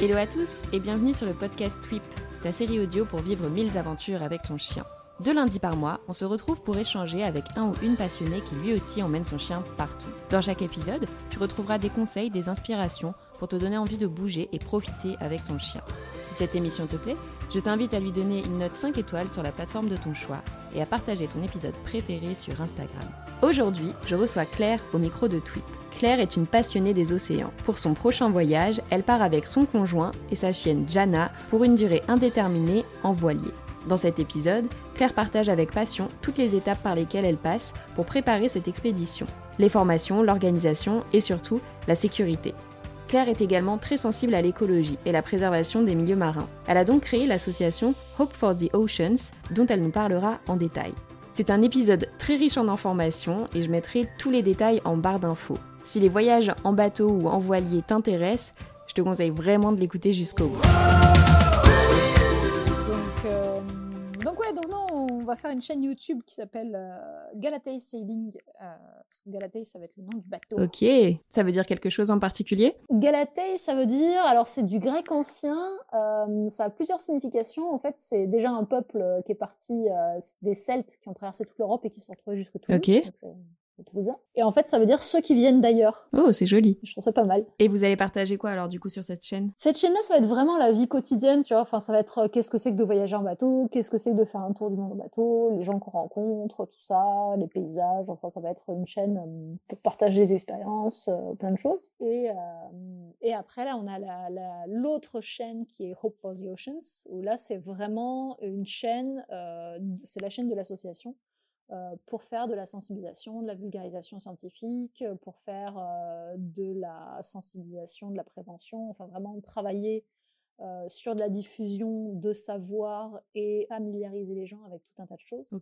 Hello à tous et bienvenue sur le podcast Twip, ta série audio pour vivre mille aventures avec ton chien. Deux lundis par mois, on se retrouve pour échanger avec un ou une passionnée qui lui aussi emmène son chien partout. Dans chaque épisode, tu retrouveras des conseils, des inspirations pour te donner envie de bouger et profiter avec ton chien. Si cette émission te plaît, je t'invite à lui donner une note 5 étoiles sur la plateforme de ton choix et à partager ton épisode préféré sur Instagram. Aujourd'hui, je reçois Claire au micro de Twip. Claire est une passionnée des océans. Pour son prochain voyage, elle part avec son conjoint et sa chienne Jana pour une durée indéterminée en voilier. Dans cet épisode, Claire partage avec passion toutes les étapes par lesquelles elle passe pour préparer cette expédition. Les formations, l'organisation et surtout la sécurité. Claire est également très sensible à l'écologie et la préservation des milieux marins. Elle a donc créé l'association Hope for the Oceans, dont elle nous parlera en détail. C'est un épisode très riche en informations et je mettrai tous les détails en barre d'infos. Si les voyages en bateau ou en voilier t'intéressent, je te conseille vraiment de l'écouter jusqu'au bout. on va faire une chaîne YouTube qui s'appelle euh, Sailing, euh, parce que Galatei, ça va être le nom du bateau. Ok, ça veut dire quelque chose en particulier? Galatei, ça veut dire, alors c'est du grec ancien, euh, ça a plusieurs significations. En fait, c'est déjà un peuple euh, qui est parti des Celtes qui ont traversé toute l'Europe et qui sont retrouvés jusqu'au Toulouse. Ok. Et en fait, ça veut dire ceux qui viennent d'ailleurs. Oh, c'est joli. Je trouve ça pas mal. Et vous allez partager quoi alors du coup sur cette chaîne? Cette chaîne-là, ça va être vraiment la vie quotidienne, tu vois. Enfin, ça va être euh, qu'est-ce que c'est que de voyager en bateau, qu'est-ce que c'est que de faire un tour du monde en bateau, les gens qu'on rencontre, tout ça, les paysages. Enfin, ça va être une chaîne euh, pour partager des expériences, euh, plein de choses. Et, et après, là, on a l'autre chaîne qui est Hope for the Oceans, où là, c'est vraiment une chaîne, c'est la chaîne de l'association pour faire de la sensibilisation, de la vulgarisation scientifique, euh, pour faire euh, de la sensibilisation, de la prévention, enfin vraiment travailler sur de la diffusion de savoir et familiariser les gens avec tout un tas de choses.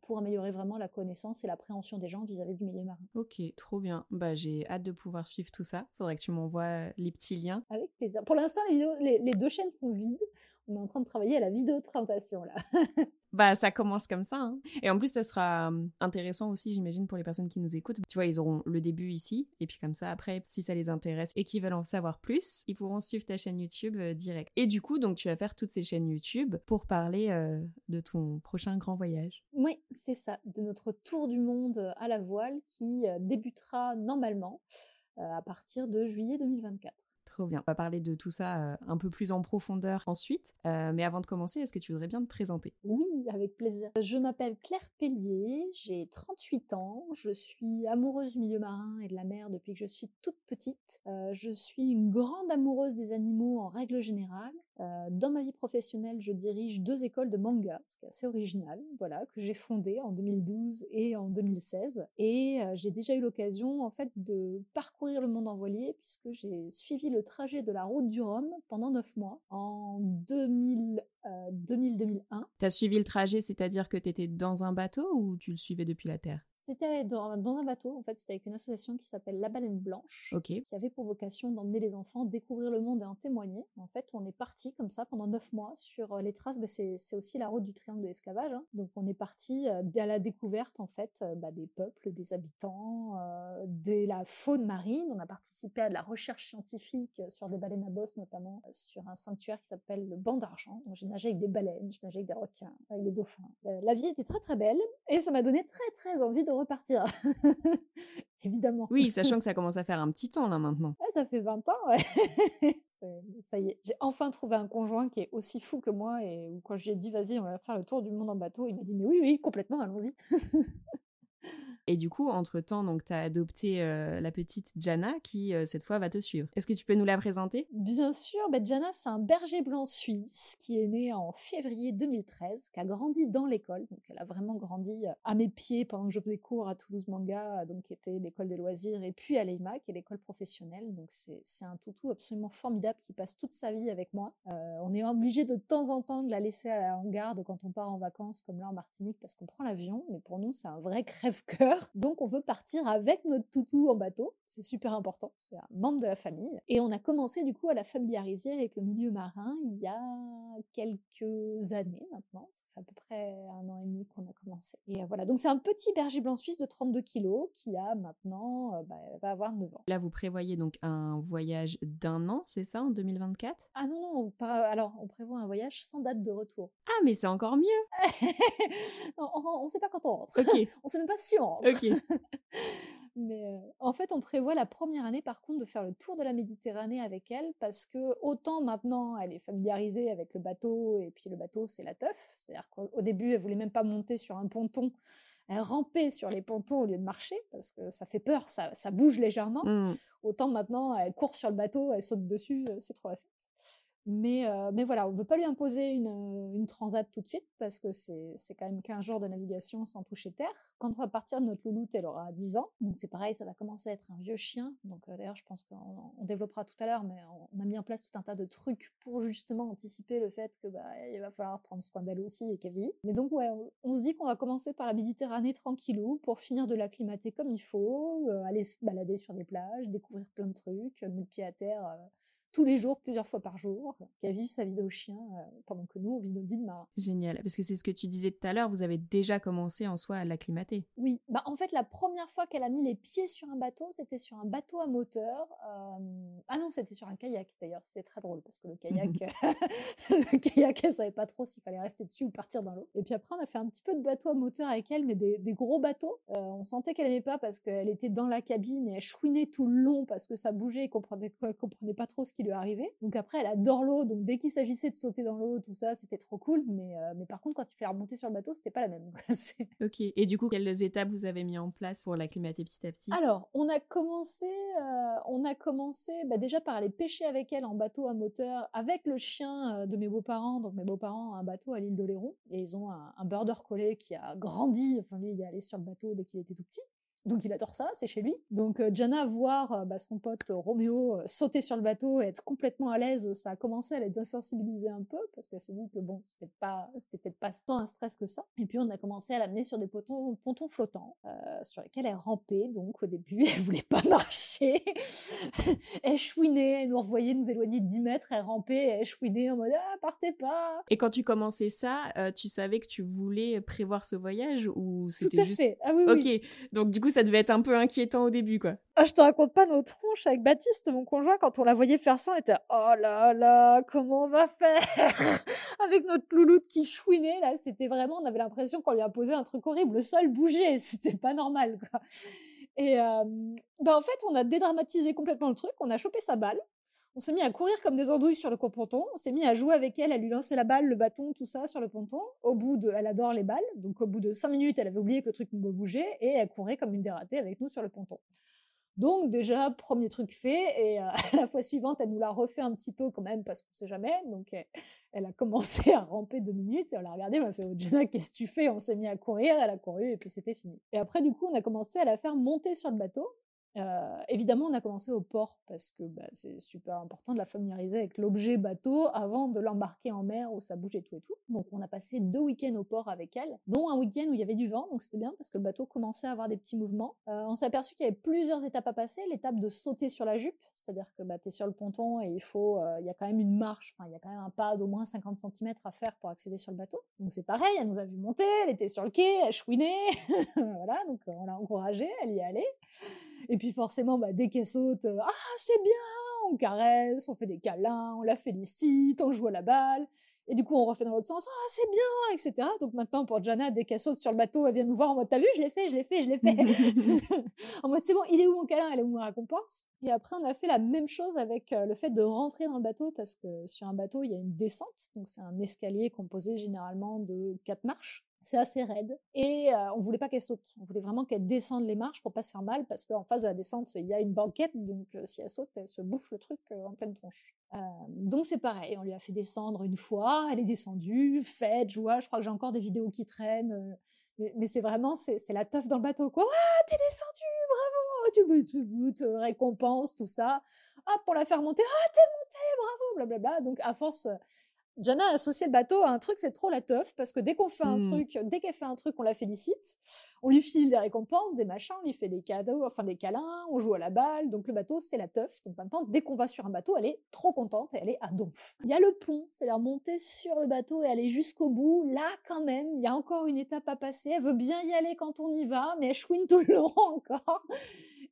pour améliorer vraiment la connaissance et l'appréhension des gens vis-à-vis du milieu marin. Ok, trop bien. Bah, j'ai hâte de pouvoir suivre tout ça. Faudrait que tu m'envoies les petits liens. Avec plaisir. Pour l'instant, les, les, deux chaînes sont vides. On est en train de travailler à la vidéo de présentation là. Bah, ça commence comme ça. Hein. Et en plus, ça sera intéressant aussi, j'imagine, pour les personnes qui nous écoutent. Tu vois, ils auront le début ici, et puis comme ça, après, si ça les intéresse et qu'ils veulent en savoir plus, ils pourront suivre ta chaîne YouTube direct. Et du coup, donc, tu vas faire toutes ces chaînes YouTube pour parler de ton prochain grand voyage. Oui, c'est ça, de notre tour du monde à la voile qui débutera normalement à partir de juillet 2024. On va parler de tout ça euh, un peu plus en profondeur ensuite. Euh, mais avant de commencer, est-ce que tu voudrais bien te présenter? Oui, avec plaisir. Je m'appelle Claire Pellier, j'ai 38 ans, je suis amoureuse du milieu marin et de la mer depuis que je suis toute petite. Euh, je suis une grande amoureuse des animaux en règle générale. Dans ma vie professionnelle, je dirige deux écoles de manga, ce qui est assez original, voilà, que j'ai fondées en 2012 et en 2016. Et j'ai déjà eu l'occasion, en fait, de parcourir le monde en voilier puisque j'ai suivi le trajet de la route du Rhum pendant neuf mois en 2000, 2000-2001. Tu as suivi le trajet, c'est-à-dire que tu étais dans un bateau ou tu le suivais depuis la Terre? C'était dans, un bateau, en fait, c'était avec une association qui s'appelle La Baleine Blanche, qui avait pour vocation d'emmener les enfants découvrir le monde et en témoigner. En fait, on est parti comme ça pendant neuf mois sur euh, les traces, bah, c'est aussi la route du triangle de l'esclavage. Hein. Donc on est parti euh, à la découverte, en fait, euh, bah, des peuples, des habitants, de la faune marine. On a participé à de la recherche scientifique sur des baleines à bosse, notamment sur un sanctuaire qui s'appelle le banc d'argent. Donc j'ai nagé avec des baleines, j'ai nagé avec des requins, avec des dauphins. la vie était très très belle et ça m'a donné très très envie de repartir. Évidemment. Oui, sachant que ça commence à faire un petit temps là maintenant. ça fait 20 ans, ouais. ça y est, j'ai enfin trouvé un conjoint qui est aussi fou que moi et quand je lui ai dit vas-y, on va faire le tour du monde en bateau, il m'a dit mais oui, oui, complètement, allons-y. Et du coup, entre-temps, donc, tu as adopté la petite Jana qui, cette fois, va te suivre. Est-ce que tu peux nous la présenter? Bien sûr, bah, Jana, c'est un berger blanc suisse qui est né en février 2013, qui a grandi dans l'école. Donc, elle a vraiment grandi à mes pieds pendant que je faisais cours à Toulouse Manga, donc qui était l'école des loisirs, et puis à l'EIMA, qui est l'école professionnelle. Donc, c'est un toutou absolument formidable qui passe toute sa vie avec moi. on est obligé de temps en temps de la laisser en garde quand on part en vacances, comme là en Martinique, parce qu'on prend l'avion. Mais pour nous, c'est un vrai crève-cœur. Donc, on veut partir avec notre toutou en bateau. C'est super important. C'est un membre de la famille. Et on a commencé du coup à la familiariser avec le milieu marin il y a quelques années maintenant. Ça fait à peu près un an et demi qu'on a commencé. Et euh, voilà. Donc, c'est un petit berger blanc suisse de 32 kilos qui a maintenant, euh, bah, va avoir 9 ans. Là, vous prévoyez donc un voyage d'un an, c'est ça, en 2024 Ah non, non, alors on prévoit un voyage sans date de retour. Ah, mais c'est encore mieux On ne sait pas quand on rentre. Ok. on sait même pas si on rentre. Ok. Mais euh, en fait, on prévoit la première année, par contre, de faire le tour de la Méditerranée avec elle, parce que autant maintenant, elle est familiarisée avec le bateau, et puis le bateau, c'est la teuf. C'est-à-dire qu'au début, elle voulait même pas monter sur un ponton. Elle rampait sur les pontons au lieu de marcher, parce que ça fait peur, ça, ça bouge légèrement. Mmh. Autant maintenant, elle court sur le bateau, elle saute dessus, c'est trop la fête. Mais, euh, mais voilà, on veut pas lui imposer une, euh, une transat tout de suite parce que c'est, quand même 15 jours de navigation sans toucher terre. Quand on va partir de notre louloute, elle aura 10 ans. Donc c'est pareil, ça va commencer à être un vieux chien. Donc euh, d'ailleurs, je pense qu'on on développera tout à l'heure, mais on, a mis en place tout un tas de trucs pour justement anticiper le fait que bah, il va falloir prendre soin d'elle aussi et qu'elle vieillit. Mais donc ouais, on, se dit qu'on va commencer par la Méditerranée tranquillou pour finir de l'acclimater comme il faut, aller se balader sur des plages, découvrir plein de trucs, mettre pied à terre tous les jours, plusieurs fois par jour, qui a vécu sa vie de chien euh, pendant que nous, on vit notre vie de marin. Génial, parce que c'est ce que tu disais tout à l'heure, vous avez déjà commencé en soi à l'acclimater. Oui, bah en fait, la première fois qu'elle a mis les pieds sur un bateau, c'était sur un bateau à moteur. Euh, ah non, c'était sur un kayak d'ailleurs, c'est très drôle, parce que le kayak, le kayak, elle savait pas trop s'il fallait rester dessus ou partir dans l'eau. Et puis après, on a fait un petit peu de bateau à moteur avec elle, mais des, gros bateaux. Euh, on sentait qu'elle aimait pas parce qu'elle était dans la cabine et elle chouinait tout le long parce que ça bougeait et comprenait, comprenait pas trop ce qui lui. Donc après, elle adore l'eau, donc dès qu'il s'agissait de sauter dans l'eau, tout ça, c'était trop cool. Mais, euh, mais par contre, quand il fallait remonter sur le bateau, c'était pas la même. ok. Et du coup, quelles étapes vous avez mis en place pour l'acclimater petit à petit? Alors, on a commencé, euh, on a commencé bah, déjà par aller pêcher avec elle en bateau à moteur, avec le chien euh, de mes beaux-parents. Donc mes beaux-parents ont un bateau à l'île d'Oléron et ils ont un, un border collie qui a grandi. Enfin lui, il est allé sur le bateau dès qu'il était tout petit. Donc il adore ça, c'est chez lui. Donc euh, Jana voir euh, bah, son pote euh, Roméo sauter sur le bateau et être complètement à l'aise, ça a commencé à l'être insensibiliser un peu parce qu'elle s'est dit que bon, c'était pas, c'était peut-être pas tant un stress que ça. Et puis on a commencé à l'amener sur des pontons, pontons flottants sur lesquels elle rampait. Donc au début, elle voulait pas marcher, elle chouinait, elle nous revoyait nous éloigner de 10 mètres, elle rampait, elle chouinait en mode ah partez pas. Et quand tu commençais ça, tu savais que tu voulais prévoir ce voyage ou c'était juste. Tout à fait. Ah oui, ok. Donc du coup ça devait être un peu inquiétant au début, quoi. Ah, je te raconte pas nos tronches avec Baptiste, mon conjoint, quand on la voyait faire ça, on était oh là là, comment on va faire? Avec notre louloute qui chouinait là, c'était vraiment, on avait l'impression qu'on lui a posé un truc horrible, le sol bougeait, c'était pas normal, quoi. Et euh, bah en fait, on a dédramatisé complètement le truc, on a chopé sa balle, on s'est mis à courir comme des andouilles sur le ponton. On s'est mis à jouer avec elle, à lui lancer la balle, le bâton, tout ça sur le ponton. Au bout de, elle adore les balles. Donc, au bout de cinq minutes, elle avait oublié que le truc bougeait et elle courait comme une dératée avec nous sur le ponton. Donc, déjà, premier truc fait. Et euh, la fois suivante, elle nous l'a refait un petit peu quand même parce qu'on sait jamais. Donc, elle, a commencé à ramper deux minutes et on l'a regardé. Elle m'a fait, oh, Jenna, qu'est-ce que tu fais? On s'est mis à courir. Elle a couru et puis c'était fini. Et après, du coup, on a commencé à la faire monter sur le bateau. Euh, évidemment, on a commencé au port parce que bah, c'est super important de la familiariser avec l'objet bateau avant de l'embarquer en mer où ça bouge et tout et tout. Donc, on a passé deux week-ends au port avec elle, dont un week-end où il y avait du vent, donc c'était bien parce que le bateau commençait à avoir des petits mouvements. Euh, on s'est aperçu qu'il y avait plusieurs étapes à passer. L'étape de sauter sur la jupe, c'est-à-dire que bah, tu es sur le ponton et il faut, euh, il y a quand même une marche, enfin, il y a quand même un pas d'au moins 50 cm à faire pour accéder sur le bateau. Donc, c'est pareil, elle nous a vu monter, elle était sur le quai, elle chouinait, voilà, donc on l'a encouragée, elle y est allée. Et puis forcément, bah, dès qu'elle saute, euh, ah c'est bien, on caresse, on fait des câlins, on la félicite, on joue à la balle. Et du coup, on refait dans l'autre sens, ah c'est bien, etc. Donc maintenant, pour Jana, dès qu'elle saute sur le bateau, elle vient nous voir en mode, t'as vu, je l'ai fait, je l'ai fait, je l'ai fait. en mode, c'est bon, il est où mon câlin, elle est où ma récompense? Et après, on a fait la même chose avec euh, le fait de rentrer dans le bateau, parce que sur un bateau, il y a une descente. Donc c'est un escalier composé généralement de quatre marches. C'est assez raide. Et euh, on voulait pas qu'elle saute. On voulait vraiment qu'elle descende les marches pour pas se faire mal, parce qu'en face de la descente, il y a une banquette, donc euh, si elle saute, elle se bouffe le truc euh, en pleine tronche. donc c'est pareil, on lui a fait descendre une fois, elle est descendue, fête, joie. Je crois que j'ai encore des vidéos qui traînent. mais, c'est vraiment, c'est la teuf dans le bateau, quoi. Ah, t'es descendu, bravo, tu, tu, tu te récompense, tout ça. Ah, pour la faire monter, ah, t'es montée, bravo, blablabla. Donc à force, Jana a associé le bateau à un truc, c'est trop la teuf, parce que dès qu'on fait un mmh. truc, dès qu'elle fait un truc, on la félicite, on lui file des récompenses, des machins, on lui fait des cadeaux, enfin des câlins, on joue à la balle, donc le bateau, c'est la teuf. Donc maintenant, dès qu'on va sur un bateau, elle est trop contente et elle est à donf. Il y a le pont, c'est-à-dire monter sur le bateau et aller jusqu'au bout. Là, quand même, il y a encore une étape à passer. Elle veut bien y aller quand on y va, mais elle chouine tout le long encore.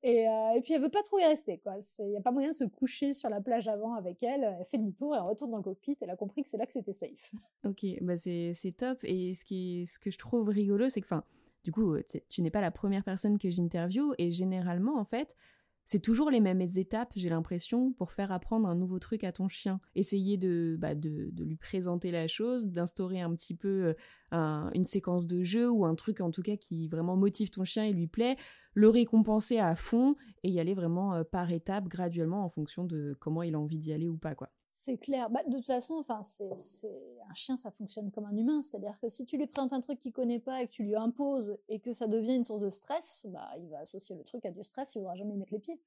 Et, euh, et, puis elle veut pas trop y rester, quoi. Il y a pas moyen de se coucher sur la plage avant avec elle. Elle fait demi-tour, elle retourne dans le cockpit. Elle a compris que c'est là que c'était safe. Ok, bah c'est top. Et ce qui, ce que je trouve rigolo, c'est que, enfin, du coup, tu n'es pas la première personne que j'interviewe. Et généralement, en fait, c'est toujours les mêmes étapes, j'ai l'impression, pour faire apprendre un nouveau truc à ton chien. Essayer de, bah, de, lui présenter la chose, d'instaurer un petit peu euh, une séquence de jeu ou un truc en tout cas qui vraiment motive ton chien et lui plaît, le récompenser à fond et y aller vraiment euh, par étapes, graduellement, en fonction de comment il a envie d'y aller ou pas, quoi. C'est clair. Bah, de toute façon, enfin, c'est, un chien, ça fonctionne comme un humain. C'est-à-dire que si tu lui présentes un truc qu'il connaît pas et que tu lui imposes et que ça devient une source de stress, bah, il va associer le truc à du stress, il voudra jamais mettre les pieds.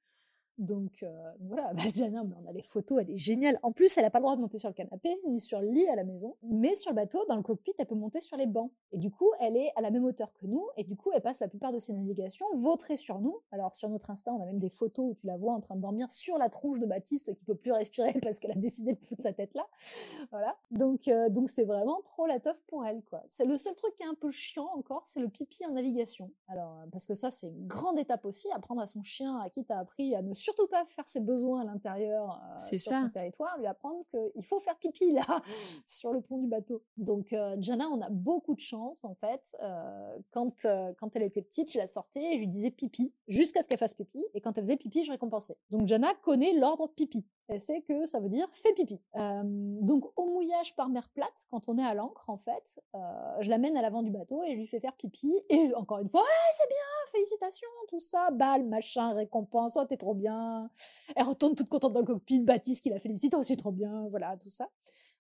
Donc euh, voilà, bah, Jana, mais on a les photos, elle est géniale. En plus, elle a pas le droit de monter sur le canapé ni sur le lit à la maison, mais sur le bateau, dans le cockpit, elle peut monter sur les bancs. Et du coup, elle est à la même hauteur que nous, et du coup, elle passe la plupart de ses navigations vautrée sur nous. Alors sur notre Insta, on a même des photos où tu la vois en train de dormir sur la tronche de Baptiste qui peut plus respirer parce qu'elle a décidé de foutre sa tête là. Voilà. Donc euh, donc c'est vraiment trop la teuf pour elle quoi. C'est le seul truc qui est un peu chiant encore, c'est le pipi en navigation. Alors euh, parce que ça c'est une grande étape aussi, apprendre à son chien à qui t'as appris à ne surtout pas faire ses besoins à l'intérieur euh, sur ça. son territoire, lui apprendre qu'il faut faire pipi là, sur le pont du bateau. Donc euh, Jana, on a beaucoup de chance en fait. Euh, quand, quand elle était petite, je la sortais et je lui disais pipi, jusqu'à ce qu'elle fasse pipi. Et quand elle faisait pipi, je récompensais. Donc Jana connaît l'ordre pipi sait que ça veut dire fais pipi. Donc au mouillage par mer plate, quand on est à l'ancre en fait, euh, je l'amène à l'avant du bateau et je lui fais faire pipi. Et encore une fois, c'est bien, félicitations, tout ça, balle, machin, récompense, oh t'es trop bien. Elle retourne toute contente dans le cockpit, Baptiste qui la félicite, oh c'est trop bien, voilà, tout ça.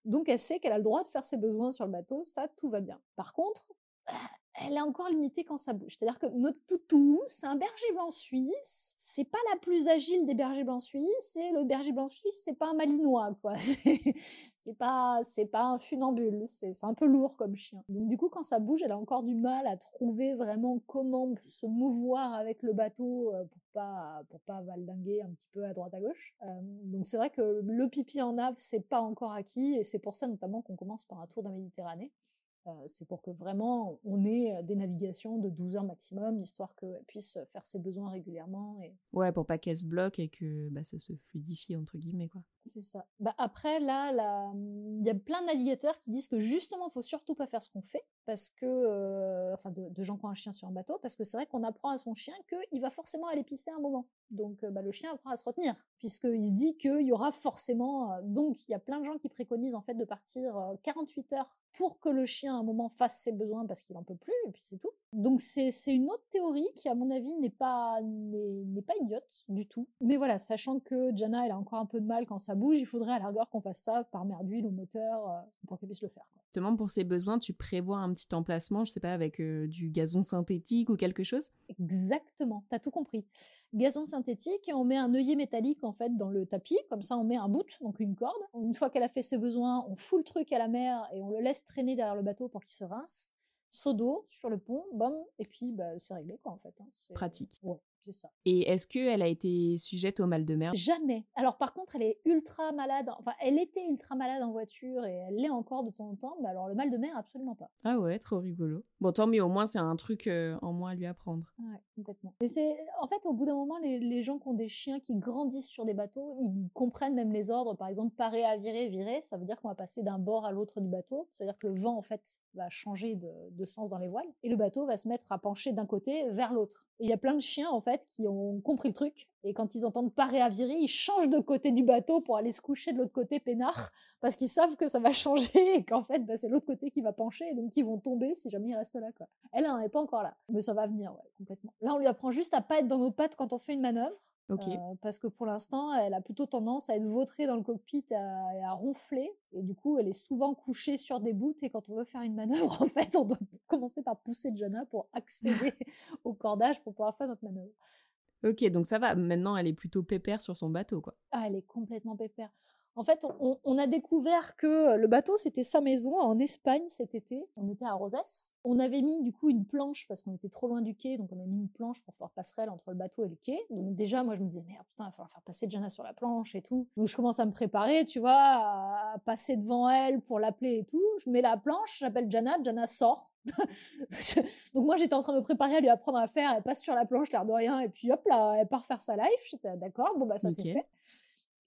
Donc elle sait qu'elle a le droit de faire ses besoins sur le bateau, ça tout va bien. Par contre, elle est encore limitée quand ça bouge. C'est-à-dire que notre toutou, c'est un berger blanc suisse. C'est pas la plus agile des bergers blancs suisses. Et le berger blanc suisse, c'est pas un malinois, quoi. C'est pas, c'est pas un funambule. C'est un peu lourd comme chien. Donc du coup, quand ça bouge, elle a encore du mal à trouver vraiment comment se mouvoir avec le bateau euh, pour pas, pour pas valdinguer un petit peu à droite à gauche. Euh, donc c'est vrai que le pipi en ave, c'est pas encore acquis. Et c'est pour ça notamment qu'on commence par un tour de Méditerranée. Euh, c'est pour que vraiment on ait des navigations de 12 heures maximum, histoire qu'elle puisse faire ses besoins régulièrement. Et... Ouais, pour pas qu'elle se bloque et que bah, ça se fluidifie, entre guillemets. quoi. C'est ça. Bah, après, là, il y a plein de navigateurs qui disent que justement, il faut surtout pas faire ce qu'on fait, parce que, euh, enfin, de, gens qui ont un chien sur un bateau, parce que c'est vrai qu'on apprend à son chien qu'il va forcément aller pisser un moment. Donc, bah, le chien apprend à se retenir, puisqu'il se dit qu'il y aura forcément. donc, il y a plein de gens qui préconisent en fait de partir 48 heures pour que le chien à un moment fasse ses besoins parce qu'il en peut plus et puis c'est tout. Donc c'est une autre théorie qui à mon avis n'est pas n'est pas idiote du tout. Mais voilà, sachant que Jana elle a encore un peu de mal quand ça bouge, il faudrait à la rigueur qu'on fasse ça par mer d'huile au moteur euh, pour qu'elle puisse le faire. Quoi. Justement pour ses besoins, tu prévois un petit emplacement, je sais pas avec euh, du gazon synthétique ou quelque chose? Exactement, t'as tout compris. Gazon synthétique et on met un œillet métallique en fait dans le tapis, comme ça on met un bout, donc une corde. Une fois qu'elle a fait ses besoins, on fout le truc à la mer et on le laisse traîner derrière le bateau pour qu'il se rince. Seau d'eau sur le pont, bam, et puis bah, c'est réglé quoi en fait. Hein. Pratique. Ouais c'est ça. Et est-ce qu'elle a été sujette au mal de mer? Jamais. Alors par contre, elle est ultra malade. Enfin, elle était ultra malade en voiture et elle l'est encore de temps en temps. Mais alors le mal de mer, absolument pas. Ah ouais, trop rigolo. Bon, tant mieux. Au moins, c'est un truc euh, en moins à lui apprendre. Ouais, complètement. Mais c'est, en fait, au bout d'un moment, les, gens qui ont des chiens qui grandissent sur des bateaux, ils comprennent même les ordres. Par exemple, parer à virer, virer, ça veut dire qu'on va passer d'un bord à l'autre du bateau. Ça veut dire que le vent, en fait, va changer de, de sens dans les voiles et le bateau va se mettre à pencher d'un côté vers l'autre. Il y a plein de chiens, en fait fait, qui ont compris le truc. Et quand ils entendent parer à virer, ils changent de côté du bateau pour aller se coucher de l'autre côté peinard, parce qu'ils savent que ça va changer et qu'en fait, bah, c'est l'autre côté qui va pencher, et donc ils vont tomber si jamais ils restent là. Quoi. Elle, elle n'est pas encore là, mais ça va venir, ouais, complètement. Là, on lui apprend juste à pas être dans nos pattes quand on fait une manœuvre. Euh, parce que pour l'instant, elle a plutôt tendance à être vautrée dans le cockpit et à, ronfler. Et du coup, elle est souvent couchée sur des bouts. Et quand on veut faire une manœuvre, en fait, on doit commencer par pousser Jana pour accéder au cordage pour pouvoir faire notre manœuvre. Ok, donc ça va. Maintenant, elle est plutôt pépère sur son bateau, quoi. Ah, elle est complètement pépère. En fait, on, a découvert que le bateau, c'était sa maison en Espagne cet été. On était à Rosas. On avait mis du coup une planche parce qu'on était trop loin du quai, donc on a mis une planche pour faire passerelle entre le bateau et le quai. Donc déjà, moi, je me disais, merde, putain, il va falloir faire passer Jana sur la planche et tout. Donc je commence à me préparer, tu vois, à passer devant elle pour l'appeler et tout. Je mets la planche, j'appelle Jana, Jana sort. donc moi j'étais en train de me préparer à lui apprendre à faire, elle passe sur la planche l'air de rien et puis hop là elle part faire sa life, j'étais d'accord, bon bah ça c'est fait.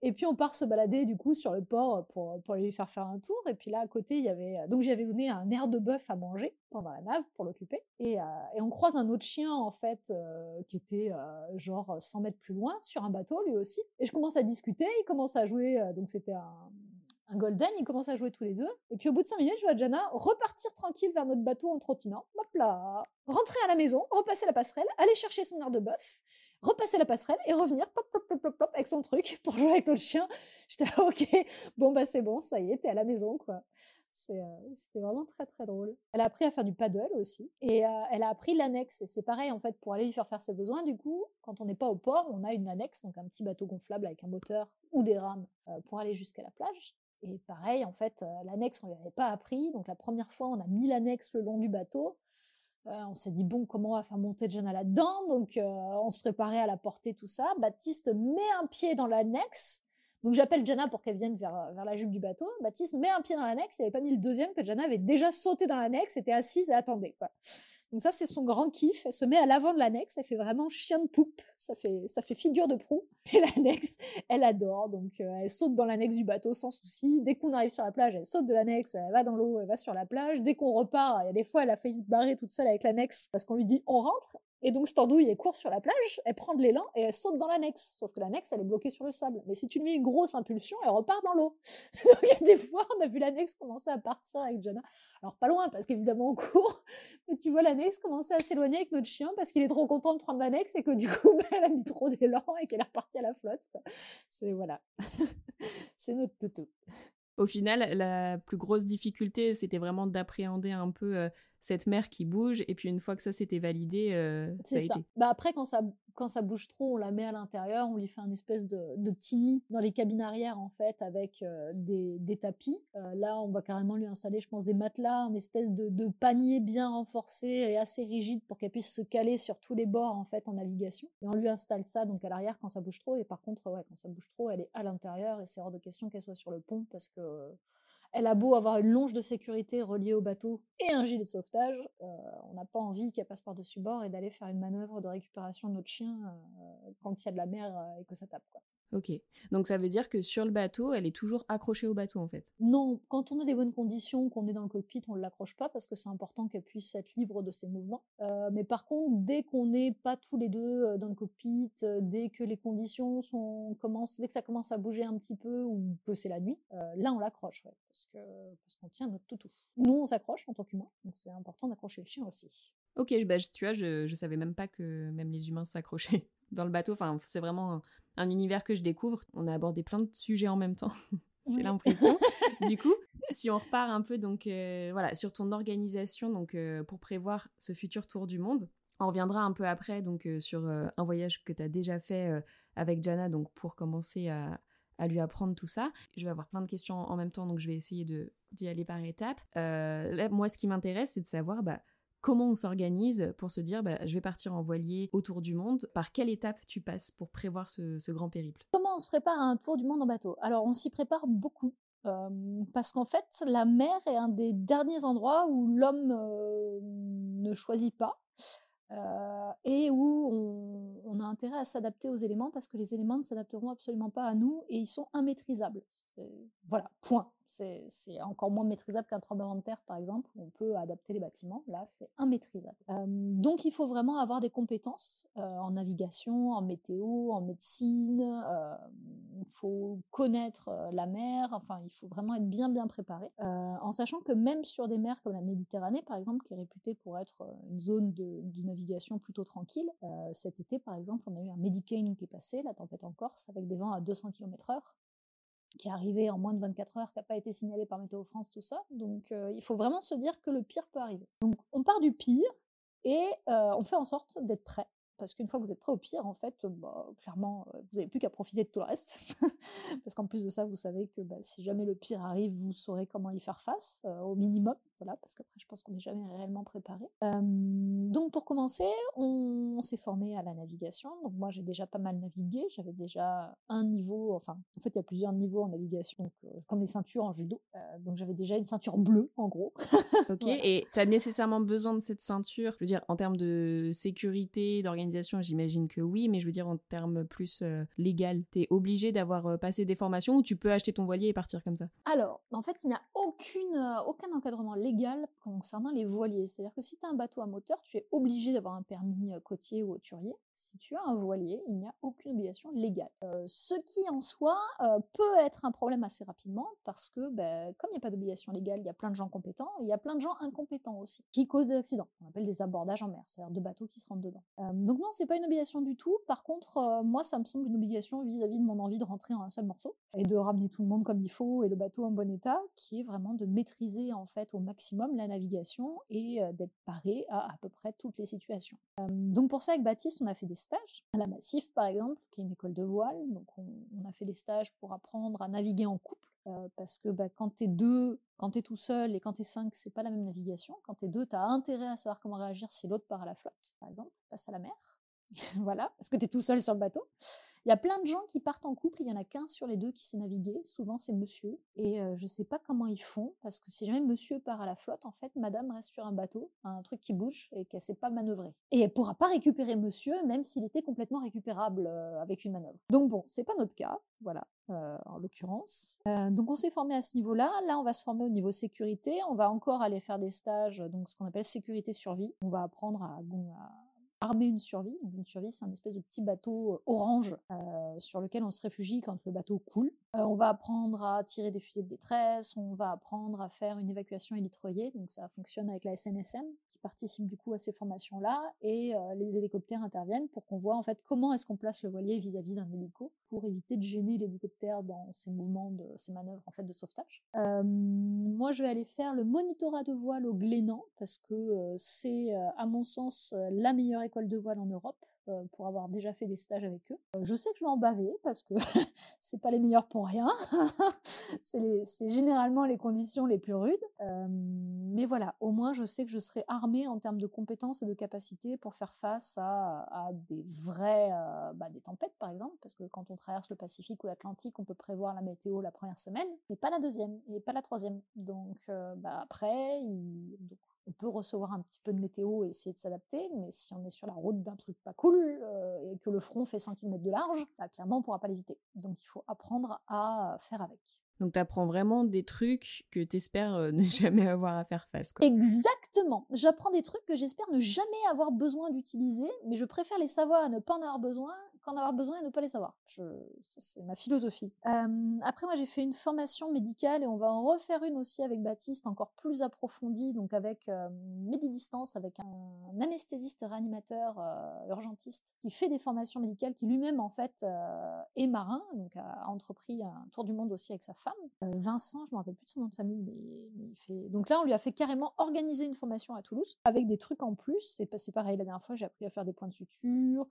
Et puis on part se balader du coup sur le port pour, pour lui faire faire un tour. Et puis là à côté, il y avait donc j'avais donné un air de bœuf à manger pendant la nave pour l'occuper. Et, euh, et, on croise un autre chien en fait euh, qui était euh, genre 100 mètres plus loin sur un bateau lui aussi. Et je commence à discuter, il commence à jouer. donc c'était un, un golden, ils commencent à jouer tous les deux. Et puis au bout de 5 minutes, je vois Jana repartir tranquille vers notre bateau en trottinant. Hop là, rentrer à la maison, repasser la passerelle, aller chercher son air de bœuf repasser la passerelle et revenir pop, pop, pop, pop, avec son truc pour jouer avec l'autre chien. J'étais ok, bon bah c'est bon, ça y est, t'es à la maison quoi. Euh, c'était vraiment très très drôle. Elle a appris à faire du paddle aussi et euh, elle a appris l'annexe et c'est pareil en fait pour aller lui faire faire ses besoins du coup quand on n'est pas au port on a une annexe donc un petit bateau gonflable avec un moteur ou des rames euh, pour aller jusqu'à la plage et pareil en fait l'annexe on lui avait pas appris donc la première fois on a mis l'annexe le long du bateau on s'est dit, bon, comment on va faire monter Jenna là-dedans Donc, euh, on se préparait à la porter, tout ça. Baptiste met un pied dans l'annexe. Donc, j'appelle Jenna pour qu'elle vienne vers, vers la jupe du bateau. Baptiste met un pied dans l'annexe. Il n'avait pas mis le deuxième, que Jenna avait déjà sauté dans l'annexe, était assise et attendait. Quoi. Donc ça, c'est son grand kiff. Elle se met à l'avant de l'annexe. Elle fait vraiment chien de poupe. Ça fait, ça fait figure de proue. Et l'annexe, elle adore. Donc euh, elle saute dans l'annexe du bateau sans souci. Dès qu'on arrive sur la plage, elle saute de l'annexe. Elle va dans l'eau. Elle va sur la plage. Dès qu'on repart, il y a des fois, elle a failli se barrer toute seule avec l'annexe parce qu'on lui dit on rentre. Et donc, cette andouille, elle court sur la plage, elle prend de l'élan et elle saute dans l'annexe. Sauf que l'annexe, elle est bloquée sur le sable. Mais si tu lui mets une grosse impulsion, elle repart dans l'eau. donc, il y a des fois, on a vu l'annexe commencer à partir avec Jana. Alors, pas loin, parce qu'évidemment, on court. Mais tu vois l'annexe commencer à s'éloigner avec notre chien parce qu'il est trop content de prendre l'annexe et que du coup, ben, elle a mis trop d'élan et qu'elle est repartie la flotte. C'est, voilà. C'est notre toutou. Au final, la plus grosse difficulté, c'était vraiment d'appréhender un peu euh, cette mer qui bouge. Et puis une fois que ça s'était validé, euh, c'est ça. Bah après, quand ça, quand ça bouge trop, on la met à l'intérieur, on lui fait un espèce de, de, petit nid dans les cabines arrière en fait avec euh, des, des, tapis. Euh, là, on va carrément lui installer, je pense, des matelas, un espèce de, de panier bien renforcé et assez rigide pour qu'elle puisse se caler sur tous les bords en fait en navigation. Et on lui installe ça donc à l'arrière quand ça bouge trop. Et par contre, ouais, quand ça bouge trop, elle est à l'intérieur et c'est hors de question qu'elle soit sur le pont parce que elle a beau avoir une longe de sécurité reliée au bateau et un gilet de sauvetage, euh, on n'a pas envie qu'elle passe par-dessus bord et d'aller faire une manœuvre de récupération de notre chien euh, quand il y a de la mer euh, et que ça tape. Quoi. Ok. Donc ça veut dire que sur le bateau, elle est toujours accrochée au bateau en fait? Non, quand on a des bonnes conditions, qu'on est dans le cockpit, on ne l'accroche pas parce que c'est important qu'elle puisse être libre de ses mouvements. Euh, mais par contre, dès qu'on n'est pas tous les deux euh, dans le cockpit, euh, dès que les conditions sont commencent, dès que ça commence à bouger un petit peu ou que c'est la nuit, là on l'accroche, parce que parce qu'on tient notre toutou. Nous on s'accroche en tant qu'humain, donc c'est important d'accrocher le chien aussi. Ok, bah, tu vois, je, je savais même pas que même les humains s'accrochaient dans le bateau. Enfin, c'est vraiment un, univers que je découvre. On a abordé plein de sujets en même temps, j'ai l'impression. du coup, si on repart un peu donc euh, voilà sur ton organisation donc euh, pour prévoir ce futur tour du monde. On reviendra un peu après donc euh, sur un voyage que tu as déjà fait avec Jana donc pour commencer à, à, lui apprendre tout ça. Je vais avoir plein de questions en même temps donc je vais essayer d'y aller par étapes. Là, moi ce qui m'intéresse c'est de savoir bah comment on s'organise pour se dire bah, je vais partir en voilier autour du monde Par quelle étape tu passes pour prévoir ce, grand périple? Comment on se prépare à un tour du monde en bateau? Alors on s'y prépare beaucoup. Euh, parce qu'en fait, la mer est un des derniers endroits où l'homme euh, ne choisit pas. Et où on, a intérêt à s'adapter aux éléments parce que les éléments ne s'adapteront absolument pas à nous et ils sont immaîtrisables. Voilà, point. C'est encore moins maîtrisable qu'un tremblement de terre, par exemple. On peut adapter les bâtiments. Là, c'est immaîtrisable. Euh, donc, il faut vraiment avoir des compétences euh, en navigation, en météo, en médecine. Il faut connaître la mer. Enfin, il faut vraiment être bien, bien préparé. en sachant que même sur des mers comme la Méditerranée, par exemple, qui est réputée pour être une zone de, navigation plutôt tranquille, cet été, par exemple, on a eu un Medicane qui est passé, la tempête en Corse, avec des vents à 200 km/h qui est arrivé en moins de 24 heures, qui n'a pas été signalé par Météo France, tout ça. Donc il faut vraiment se dire que le pire peut arriver. Donc on part du pire et on fait en sorte d'être prêt. Parce qu'une fois que vous êtes prêt au pire, en fait, bah, clairement, euh, vous n'avez plus qu'à profiter de tout le reste. parce qu'en plus de ça, vous savez que bah, si jamais le pire arrive, vous saurez comment y faire face, au minimum. Voilà, parce qu'après, je pense qu'on n'est jamais réellement préparé. donc, pour commencer, on, s'est formé à la navigation. Donc, moi, j'ai déjà pas mal navigué. J'avais déjà un niveau, enfin, en fait, il y a plusieurs niveaux en navigation, euh, comme les ceintures en judo. Euh, donc, j'avais déjà une ceinture bleue, en gros. ok, et tu as nécessairement besoin de cette ceinture Je veux dire, en termes de sécurité, d'organisation, j'imagine que oui, mais je veux dire, en termes plus euh, légal, tu es obligé d'avoir passé des formations ou tu peux acheter ton voilier et partir comme ça? Alors, en fait, il n'y a aucune, aucun encadrement légal légal concernant les voiliers. C'est-à-dire que si tu as un bateau à moteur, tu es obligé d'avoir un permis euh, côtier ou hauturier si tu as un voilier, il n'y a aucune obligation légale. Euh, ce qui en soi euh, peut être un problème assez rapidement parce que ben, comme il n'y a pas d'obligation légale, il y a plein de gens compétents et il y a plein de gens incompétents aussi qui causent des accidents. On appelle des abordages en mer, c'est-à-dire de bateaux qui se rentrent dedans. Euh, donc non, c'est pas une obligation du tout. Par contre, moi, ça me semble une obligation vis-à-vis de mon envie de rentrer en un seul morceau et de ramener tout le monde comme il faut et le bateau en bon état, qui est vraiment de maîtriser en fait au maximum la navigation et d'être paré à à peu près toutes les situations. donc pour ça, avec Baptiste, on a fait des stages. À la Massif, par exemple, qui est une école de voile. Donc, on, a fait des stages pour apprendre à naviguer en couple. Euh, parce que bah, quand t'es deux, quand t'es tout seul et quand t'es cinq, c'est pas la même navigation. Quand t'es deux, t'as intérêt à savoir comment réagir si l'autre part à la flotte, par exemple, passe à la mer. voilà, parce que tu es tout seul sur le bateau. Il y a plein de gens qui partent en couple, il y en a qu'un sur les deux qui sait naviguer, souvent c'est monsieur, et euh, je sais pas comment ils font, parce que si jamais monsieur part à la flotte, en fait, madame reste sur un bateau, un truc qui bouge, et qu'elle sait pas manœuvrer. Et elle pourra pas récupérer monsieur, même s'il était complètement récupérable euh, avec une manœuvre. Donc bon, c'est pas notre cas, voilà, euh, en l'occurrence. donc on s'est formé à ce niveau-là, là on va se former au niveau sécurité, on va encore aller faire des stages, donc ce qu'on appelle sécurité-survie, on va apprendre à armer une survie. Donc une survie, c'est un espèce de petit bateau euh, orange euh, sur lequel on se réfugie quand le bateau coule. Euh, on va apprendre à tirer des fusées de détresse, on va apprendre à faire une évacuation élitroyée, donc ça fonctionne avec la SNSM qui participe du coup à ces formations-là, et les hélicoptères interviennent pour qu'on voit en fait comment est-ce qu'on place le voilier vis-à-vis d'un hélico pour éviter de gêner l'hélicoptère dans ses mouvements, de ses manœuvres en fait de sauvetage. moi, je vais aller faire le monitorat de voile au Glénan parce que c'est à mon sens la meilleure école de voile en Europe euh, pour avoir déjà fait des stages avec eux. Euh, je sais que je vais en baver parce que c'est pas les meilleurs pour rien. c'est généralement les conditions les plus rudes. Euh, mais voilà, au moins je sais que je serai armée en termes de compétences et de capacités pour faire face à, des vrais, bah, des tempêtes par exemple, parce que quand on traverse le Pacifique ou l'Atlantique, on peut prévoir la météo la première semaine, mais pas la deuxième et pas la troisième. Donc bah, après, il, on peut recevoir un petit peu de météo et essayer de s'adapter, mais si on est sur la route d'un truc pas cool euh, et que le front fait 100 km de large, bah, clairement on ne pourra pas l'éviter. Donc il faut apprendre à faire avec. Donc tu apprends vraiment des trucs que tu espères euh, ne jamais avoir à faire face. Exactement. J'apprends des trucs que j'espère ne jamais avoir besoin d'utiliser, mais je préfère les savoir et ne pas en avoir besoin qu'en avoir besoin et ne pas les savoir. c'est ma philosophie. Euh, après, moi, j'ai fait une formation médicale et on va en refaire une aussi avec Baptiste, encore plus approfondie, donc avec euh, avec un, anesthésiste réanimateur euh, urgentiste qui fait des formations médicales, qui lui-même, en fait, euh, est marin, donc a, entrepris un tour du monde aussi avec sa femme. Vincent, je me rappelle plus de son nom de famille, mais, il fait... Donc là, on lui a fait carrément organiser une formation à Toulouse avec des trucs en plus. C'est pareil, la dernière fois, j'ai appris à faire des points de suture,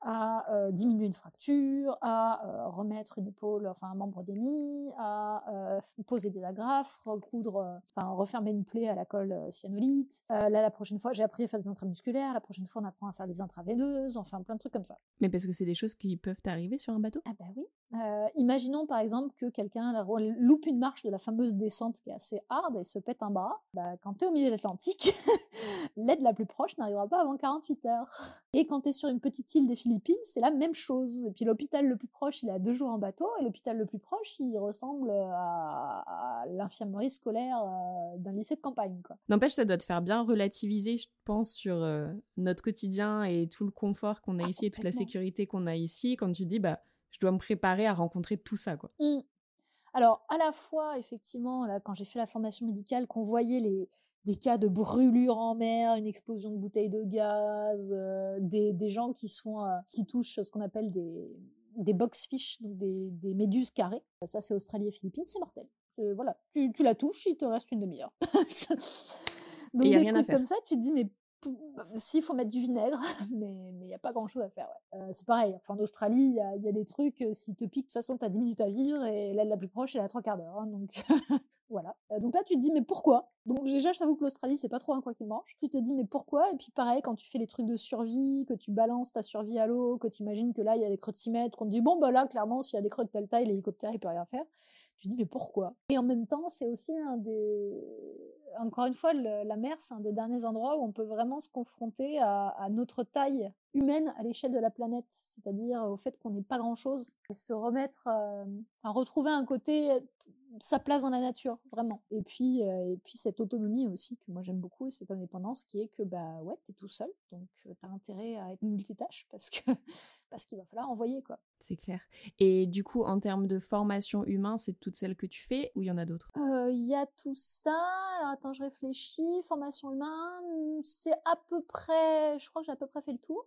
à euh, diminuer une fracture, à euh, remettre une épaule, enfin un membre d'émis, à euh, poser des agrafes, recoudre, enfin refermer une plaie à la colle cyanolite. là, la prochaine fois, j'ai appris à faire des intramusculaires. La prochaine fois, on apprend à faire des intraveineuses. Enfin, plein de trucs comme ça. Mais parce que c'est des choses qui peuvent arriver sur un bateau? Ah bah oui. Euh, imaginons par exemple que quelqu'un loupe une marche de la fameuse descente qui est assez hard et se pète un bras. Bah, quand tu es au milieu de l'Atlantique, l'aide la plus proche n'arrivera pas avant 48 heures. Et quand tu es sur une petite île des Philippines, c'est la même chose. Et puis l'hôpital le plus proche, il est à deux jours en bateau, et l'hôpital le plus proche, il ressemble à, l'infirmerie scolaire euh, d'un lycée de campagne. N'empêche, ça doit te faire bien relativiser, je pense, sur euh, notre quotidien et tout le confort qu'on a ah, ici et toute la sécurité qu'on a ici, quand tu dis, bah, je dois me préparer à rencontrer tout ça, quoi. Mmh. Alors, à la fois, effectivement, là, quand j'ai fait la formation médicale, qu'on voyait les, des cas de brûlure en mer, une explosion de bouteilles de gaz, euh, des, des, gens qui sont euh, qui touchent ce qu'on appelle des, des boxfish, donc des, des méduses carrées. Ça, c'est Australie et Philippines, c'est mortel. Voilà, tu, tu, la touches, il te reste une demi-heure. donc des trucs comme ça, tu te dis mais s'il faut mettre du vinaigre, mais il n'y a pas grand chose à faire. Euh, c'est pareil, en Australie, il y a, des trucs, euh, si te pique, de toute façon, tu as 10 minutes à vivre et l'aide la plus proche, elle a trois quarts d'heure. Hein, donc voilà. Euh, donc là, tu te dis, mais pourquoi? Donc déjà, je t'avoue que l'Australie, c'est pas trop un quoi qui mange. Tu te dis, mais pourquoi? Et puis pareil, quand tu fais les trucs de survie, que tu balances ta survie à l'eau, que tu imagines que là, il y a des creux de 6 mètres, qu'on te dit, bon, bah là, clairement, s'il y a des creux de telle taille, l'hélicoptère, il peut rien faire. Tu te dis, mais pourquoi? Et en même temps, c'est aussi un des encore une fois, la mer, c'est un des derniers endroits où on peut vraiment se confronter à, notre taille humaine à l'échelle de la planète, c'est-à-dire au fait qu'on n'est pas grand-chose, et se remettre, euh, enfin retrouver un côté sa place dans la nature, vraiment. Et puis, euh, et puis cette autonomie aussi que moi j'aime beaucoup, et cette indépendance qui est que bah ouais, t'es tout seul, donc tu t'as intérêt à être multitâche parce que parce qu'il va falloir envoyer quoi. C'est clair. Et du coup, en termes de formation humain, c'est toutes celles que tu fais ou il y en a d'autres? Euh, Il y a tout ça. Alors attends, je réfléchis. Formation humain, c'est à peu près, je crois que j'ai à peu près fait le tour.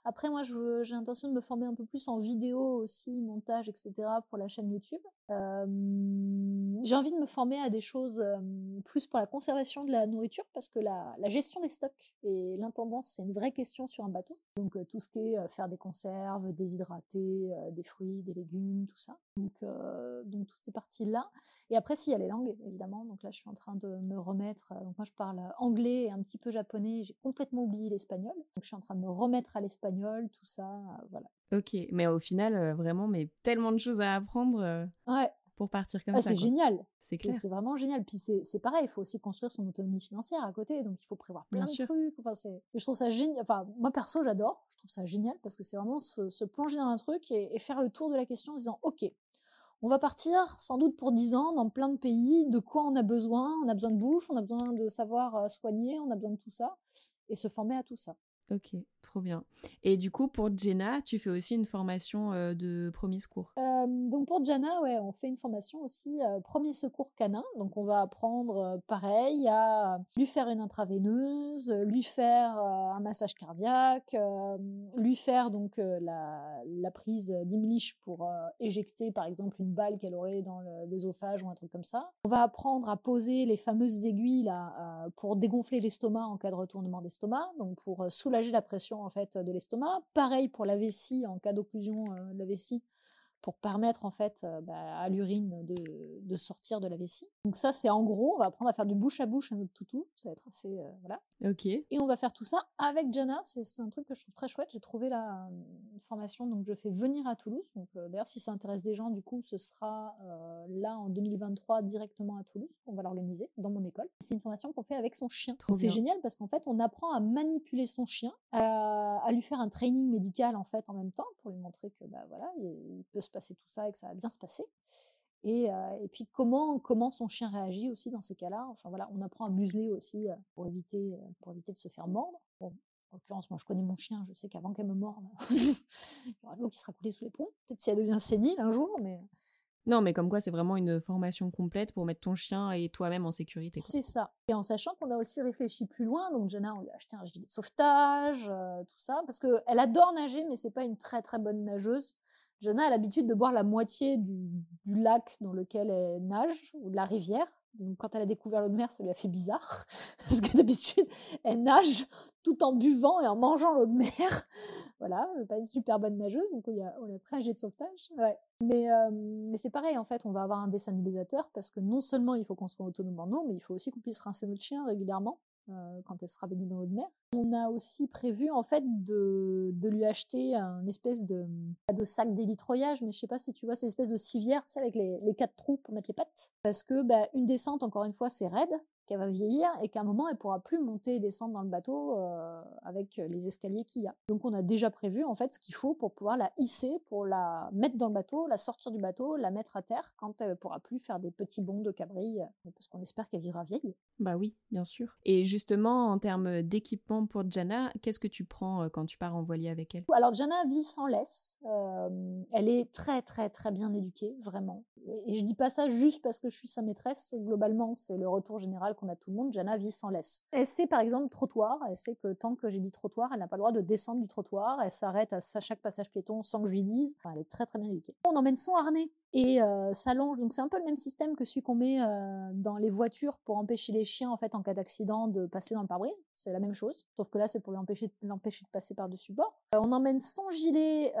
Après, moi, j'ai l'intention de me former un peu plus en vidéo aussi, montage, etc. pour la chaîne YouTube. Euh, j'ai envie de me former à des choses euh, plus pour la conservation de la nourriture parce que la, la gestion des stocks et l'intendance, c'est une vraie question sur un bateau. Donc, euh, tout ce qui est faire des conserves, déshydrater, des fruits, des légumes, tout ça. Donc, donc toutes ces parties-là. Et après, s'il y a les langues, évidemment. Donc là, je suis en train de me remettre. donc, moi, je parle anglais et un petit peu japonais. J'ai complètement oublié l'espagnol. Donc, je suis en train de me remettre à l'espagnol tout ça, euh, voilà. Ok, mais au final, euh, vraiment, mais tellement de choses à apprendre euh, pour partir comme ah, ça. C'est génial. C'est vraiment génial. Puis c'est pareil, il faut aussi construire son autonomie financière à côté, donc il faut prévoir plein de trucs. Enfin, je trouve ça génial. Enfin, moi perso, j'adore. Je trouve ça génial parce que c'est vraiment se, plonger dans un truc et, faire le tour de la question en disant, ok, on va partir sans doute pour 10 ans dans plein de pays. De quoi on a besoin? On a besoin de bouffe, on a besoin de savoir soigner, on a besoin de tout ça et se former à tout ça. Ok, trop bien. Et du coup, pour Jenna, tu fais aussi une formation euh, de premier secours? Euh, Donc pour Jenna, ouais, on fait une formation aussi euh, premier secours canin. Donc on va apprendre, pareil, à lui faire une intraveineuse, lui faire un massage cardiaque, lui faire donc la, prise d'Imlich pour éjecter par exemple une balle qu'elle aurait dans l'œsophage ou un truc comme ça. On va apprendre à poser les fameuses aiguilles là, pour dégonfler l'estomac en cas de retournement d'estomac, donc pour soulager la pression en fait de l'estomac. Pareil pour la vessie en cas d'occlusion euh, de la vessie pour permettre en fait bah, à l'urine de, de, sortir de la vessie. Donc ça c'est en gros, on va apprendre à faire du bouche à bouche à notre toutou, ça va être assez euh, voilà. Ok. Et on va faire tout ça avec Jana, c'est un truc que je trouve très chouette. J'ai trouvé la une formation donc je fais venir à Toulouse. Donc euh, d'ailleurs si ça intéresse des gens du coup ce sera là en 2023 directement à Toulouse. On va l'organiser dans mon école. C'est une formation qu'on fait avec son chien. C'est génial parce qu'en fait on apprend à manipuler son chien, à, à, lui faire un training médical en fait en même temps pour lui montrer que bah voilà il peut se passer tout ça et que ça va bien se passer. Et, euh, et puis comment comment son chien réagit aussi dans ces cas-là. Enfin voilà, on apprend à museler aussi euh, pour éviter euh, pour éviter de se faire mordre. Bon, en l'occurrence, moi je connais mon chien, je sais qu'avant qu'elle me morde, il y aura de l'eau qui sera coulée sous les ponts. Peut-être si elle devient sénile un jour, mais non, mais comme quoi, c'est vraiment une formation complète pour mettre ton chien et toi-même en sécurité. C'est ça. Et en sachant qu'on a aussi réfléchi plus loin, donc Jenna, on lui a acheté un gilet de sauvetage, tout ça, parce qu'elle adore nager, mais c'est pas une très très bonne nageuse. Jenna a l'habitude de boire la moitié du, lac dans lequel elle nage, ou de la rivière. Donc, quand elle a découvert l'eau de mer, ça lui a fait bizarre. Parce que d'habitude, elle nage tout en buvant et en mangeant l'eau de mer. voilà, pas une super bonne nageuse, donc on a, on a pris un jet de sauvetage. Euh, mais c'est pareil, en fait, on va avoir un désalinisateur parce que non seulement il faut qu'on soit autonome en eau, mais il faut aussi qu'on puisse rincer notre chien régulièrement. Quand elle sera baignée dans l'eau de mer. On a aussi prévu en fait de, lui acheter un espèce de, sac d'élitroyage, mais je sais pas si tu vois, ces espèces de civières, tu sais, avec les, quatre trous pour mettre les pattes. Parce que bah, une descente, encore une fois, c'est raide qu'elle va vieillir et qu'à un moment elle pourra plus monter et descendre dans le bateau euh, avec les escaliers qu'il y a. Donc on a déjà prévu en fait ce qu'il faut pour pouvoir la hisser, pour la mettre dans le bateau, la sortir du bateau, la mettre à terre quand elle pourra plus faire des petits bonds de cabri, euh, parce qu'on espère qu'elle vivra vieille. Bah oui, bien sûr. Et justement en termes d'équipement pour Jana, qu'est-ce que tu prends euh, quand tu pars en voilier avec elle? Alors Jana vit sans laisse. elle est très très très bien éduquée, vraiment. Et je dis pas ça juste parce que je suis sa maîtresse. Globalement, c'est le retour général qu'on a tout le monde. Jana vit sans laisse. Elle sait par exemple trottoir. Elle sait que tant que j'ai dit trottoir, elle n'a pas le droit de descendre du trottoir. Elle s'arrête à chaque passage piéton sans que je lui dise. elle est très très bien éduquée. On emmène son harnais et euh, s'allonge. Donc c'est un peu le même système que celui qu'on met dans les voitures pour empêcher les chiens en fait en cas d'accident de passer dans le pare-brise. C'est la même chose, sauf que là c'est pour l'empêcher de passer par-dessus bord. On emmène son gilet,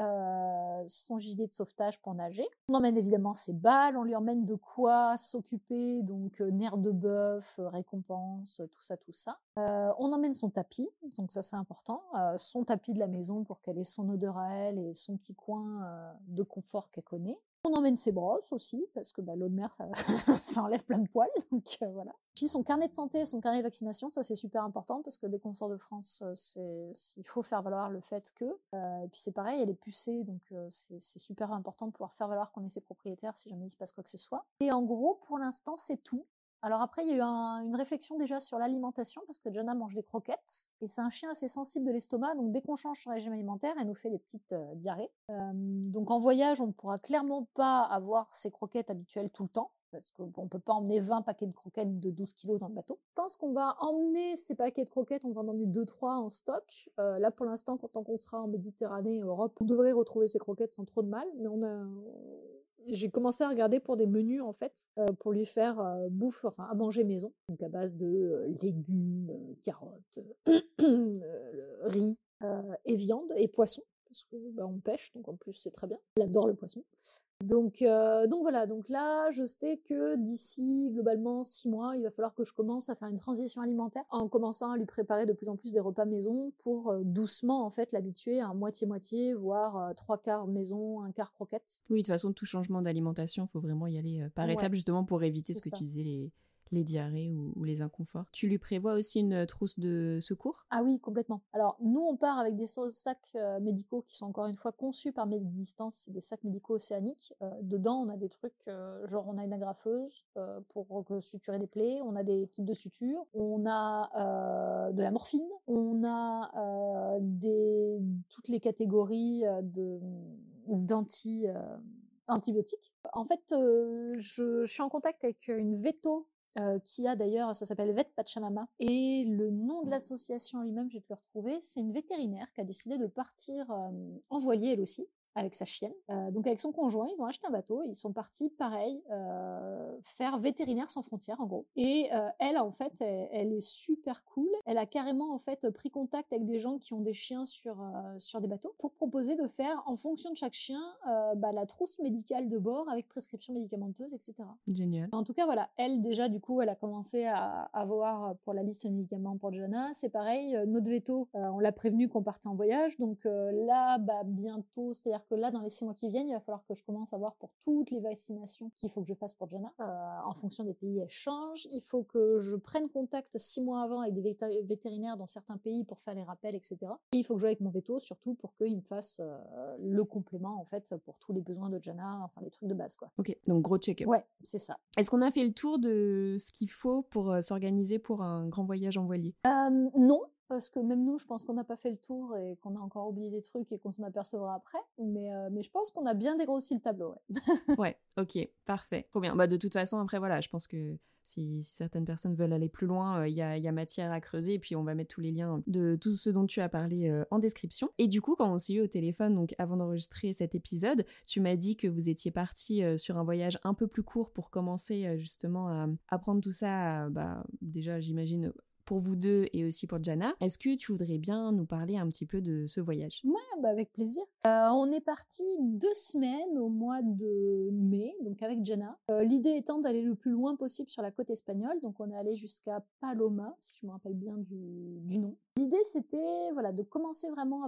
son gilet de sauvetage pour nager. On emmène évidemment ses balles. On lui emmène de quoi s'occuper, donc nerfs de bœuf, récompense, tout ça, tout ça. on emmène son tapis, donc ça c'est important. son tapis de la maison pour qu'elle ait son odeur à elle et son petit coin de confort qu'elle connaît. On emmène ses brosses aussi, parce que bah, l'eau de mer, ça, enlève plein de poils. Euh. Puis son carnet de santé, son carnet de vaccination, ça c'est super important, parce que dès qu'on sort de France, euh, il faut faire valoir le fait que. Euh, et puis c'est pareil, elle est pucée, donc c'est super important de pouvoir faire valoir qu'on est ses propriétaires si jamais il se passe quoi que ce soit. Et en gros, pour l'instant, c'est tout. Alors après, il y a eu une réflexion déjà sur l'alimentation, parce que Jonah mange des croquettes, et c'est un chien assez sensible de l'estomac, donc dès qu'on change son régime alimentaire, elle nous fait des petites euh, diarrhées. Euh, donc en voyage, on ne pourra clairement pas avoir ses croquettes habituelles tout le temps, parce qu'on ne peut pas emmener 20 paquets de croquettes de 12 kilos dans le bateau. Je pense qu'on va emmener ces paquets de croquettes, on va en emmener 2-3 en stock. Euh, là, pour l'instant, quand on sera en Méditerranée, Europe, on devrait retrouver ces croquettes sans trop de mal, mais on a, j'ai commencé à regarder pour des menus en fait, euh, pour lui faire euh, bouffe, enfin à manger maison, donc à base de euh, légumes, carottes, riz et viande et poisson parce que bah, on pêche, donc en plus c'est très bien. Elle adore le poisson. Donc, euh, donc voilà, donc là, je sais que d'ici globalement six mois, il va falloir que je commence à faire une transition alimentaire en commençant à lui préparer de plus en plus des repas maison pour euh, doucement en fait l'habituer à moitié-moitié, voire euh, trois quarts maison, un quart croquette. Oui, de toute façon, tout changement d'alimentation, il faut vraiment y aller par étapes justement pour éviter ce que tu disais, les, les diarrhées ou, les inconforts. Tu lui prévois aussi une euh, trousse de secours? Ah oui, complètement. Alors, nous, on part avec des sacs euh, médicaux qui sont encore une fois conçus par Médidistance, c'est des sacs médicaux océaniques. Euh, dedans, on a des trucs, genre on a une agrafeuse pour suturer des plaies, on a des kits de suture, on a de la morphine, on a toutes les catégories de d'anti antibiotiques. En fait, je, je, suis en contact avec une veto euh, qui a d'ailleurs, ça s'appelle Vet Pachamama. Et le nom de l'association lui-même, je vais te le retrouver, c'est une vétérinaire qui a décidé de partir euh, en voilier elle aussi, avec sa chienne. Euh, donc avec son conjoint, ils ont acheté un bateau et ils sont partis, pareil, euh, faire vétérinaire sans frontières en gros. Et euh, elle, en fait, elle, est super cool. Elle a carrément en fait pris contact avec des gens qui ont des chiens sur sur des bateaux pour proposer de faire, en fonction de chaque chien, bah, la trousse médicale de bord avec prescription médicamenteuse, etc. Génial. En tout cas, voilà, elle déjà du coup, elle a commencé à avoir pour la liste de médicaments pour Jana. C'est pareil, notre veto, on l'a prévenu qu'on partait en voyage, donc là, bah bientôt, c'est que là, dans les six mois qui viennent, il va falloir que je commence à voir pour toutes les vaccinations qu'il faut que je fasse pour Jana. Euh, en fonction des pays, elles changent. Il faut que je prenne contact six mois avant avec des vétérinaires dans certains pays pour faire les rappels, etc. Et il faut que je joue avec mon veto, surtout pour qu'il me fasse euh, le complément, en fait, pour tous les besoins de Jana, enfin, les trucs de base, quoi. Ok, donc gros check-up. Ouais, c'est ça. Est-ce qu'on a fait le tour de ce qu'il faut pour euh, s'organiser pour un grand voyage en voilier? Non, parce que même nous, je pense qu'on n'a pas fait le tour et qu'on a encore oublié des trucs et qu'on s'en apercevra après. Mais, euh, mais je pense qu'on a bien dégrossi le tableau. Ouais. ok, parfait. Trop bien. Bah, de toute façon, après, voilà, je pense que si, certaines personnes veulent aller plus loin, euh, il y, a, y, a, matière à creuser. Et puis, on va mettre tous les liens de tout ce dont tu as parlé euh, en description. Et du coup, quand on s'est eu au téléphone, donc avant d'enregistrer cet épisode, tu m'as dit que vous étiez parti sur un voyage un peu plus court pour commencer justement à apprendre tout ça, bah, déjà, j'imagine pour vous deux et aussi pour Jana. Est-ce que tu voudrais bien nous parler un petit peu de ce voyage? Ouais, bah avec plaisir. Euh, on est parti deux semaines au mois de mai, donc avec Jana. Euh, l'idée étant d'aller le plus loin possible sur la côte espagnole, donc on est allé jusqu'à Paloma, si je me rappelle bien du, nom. L'idée c'était voilà de commencer vraiment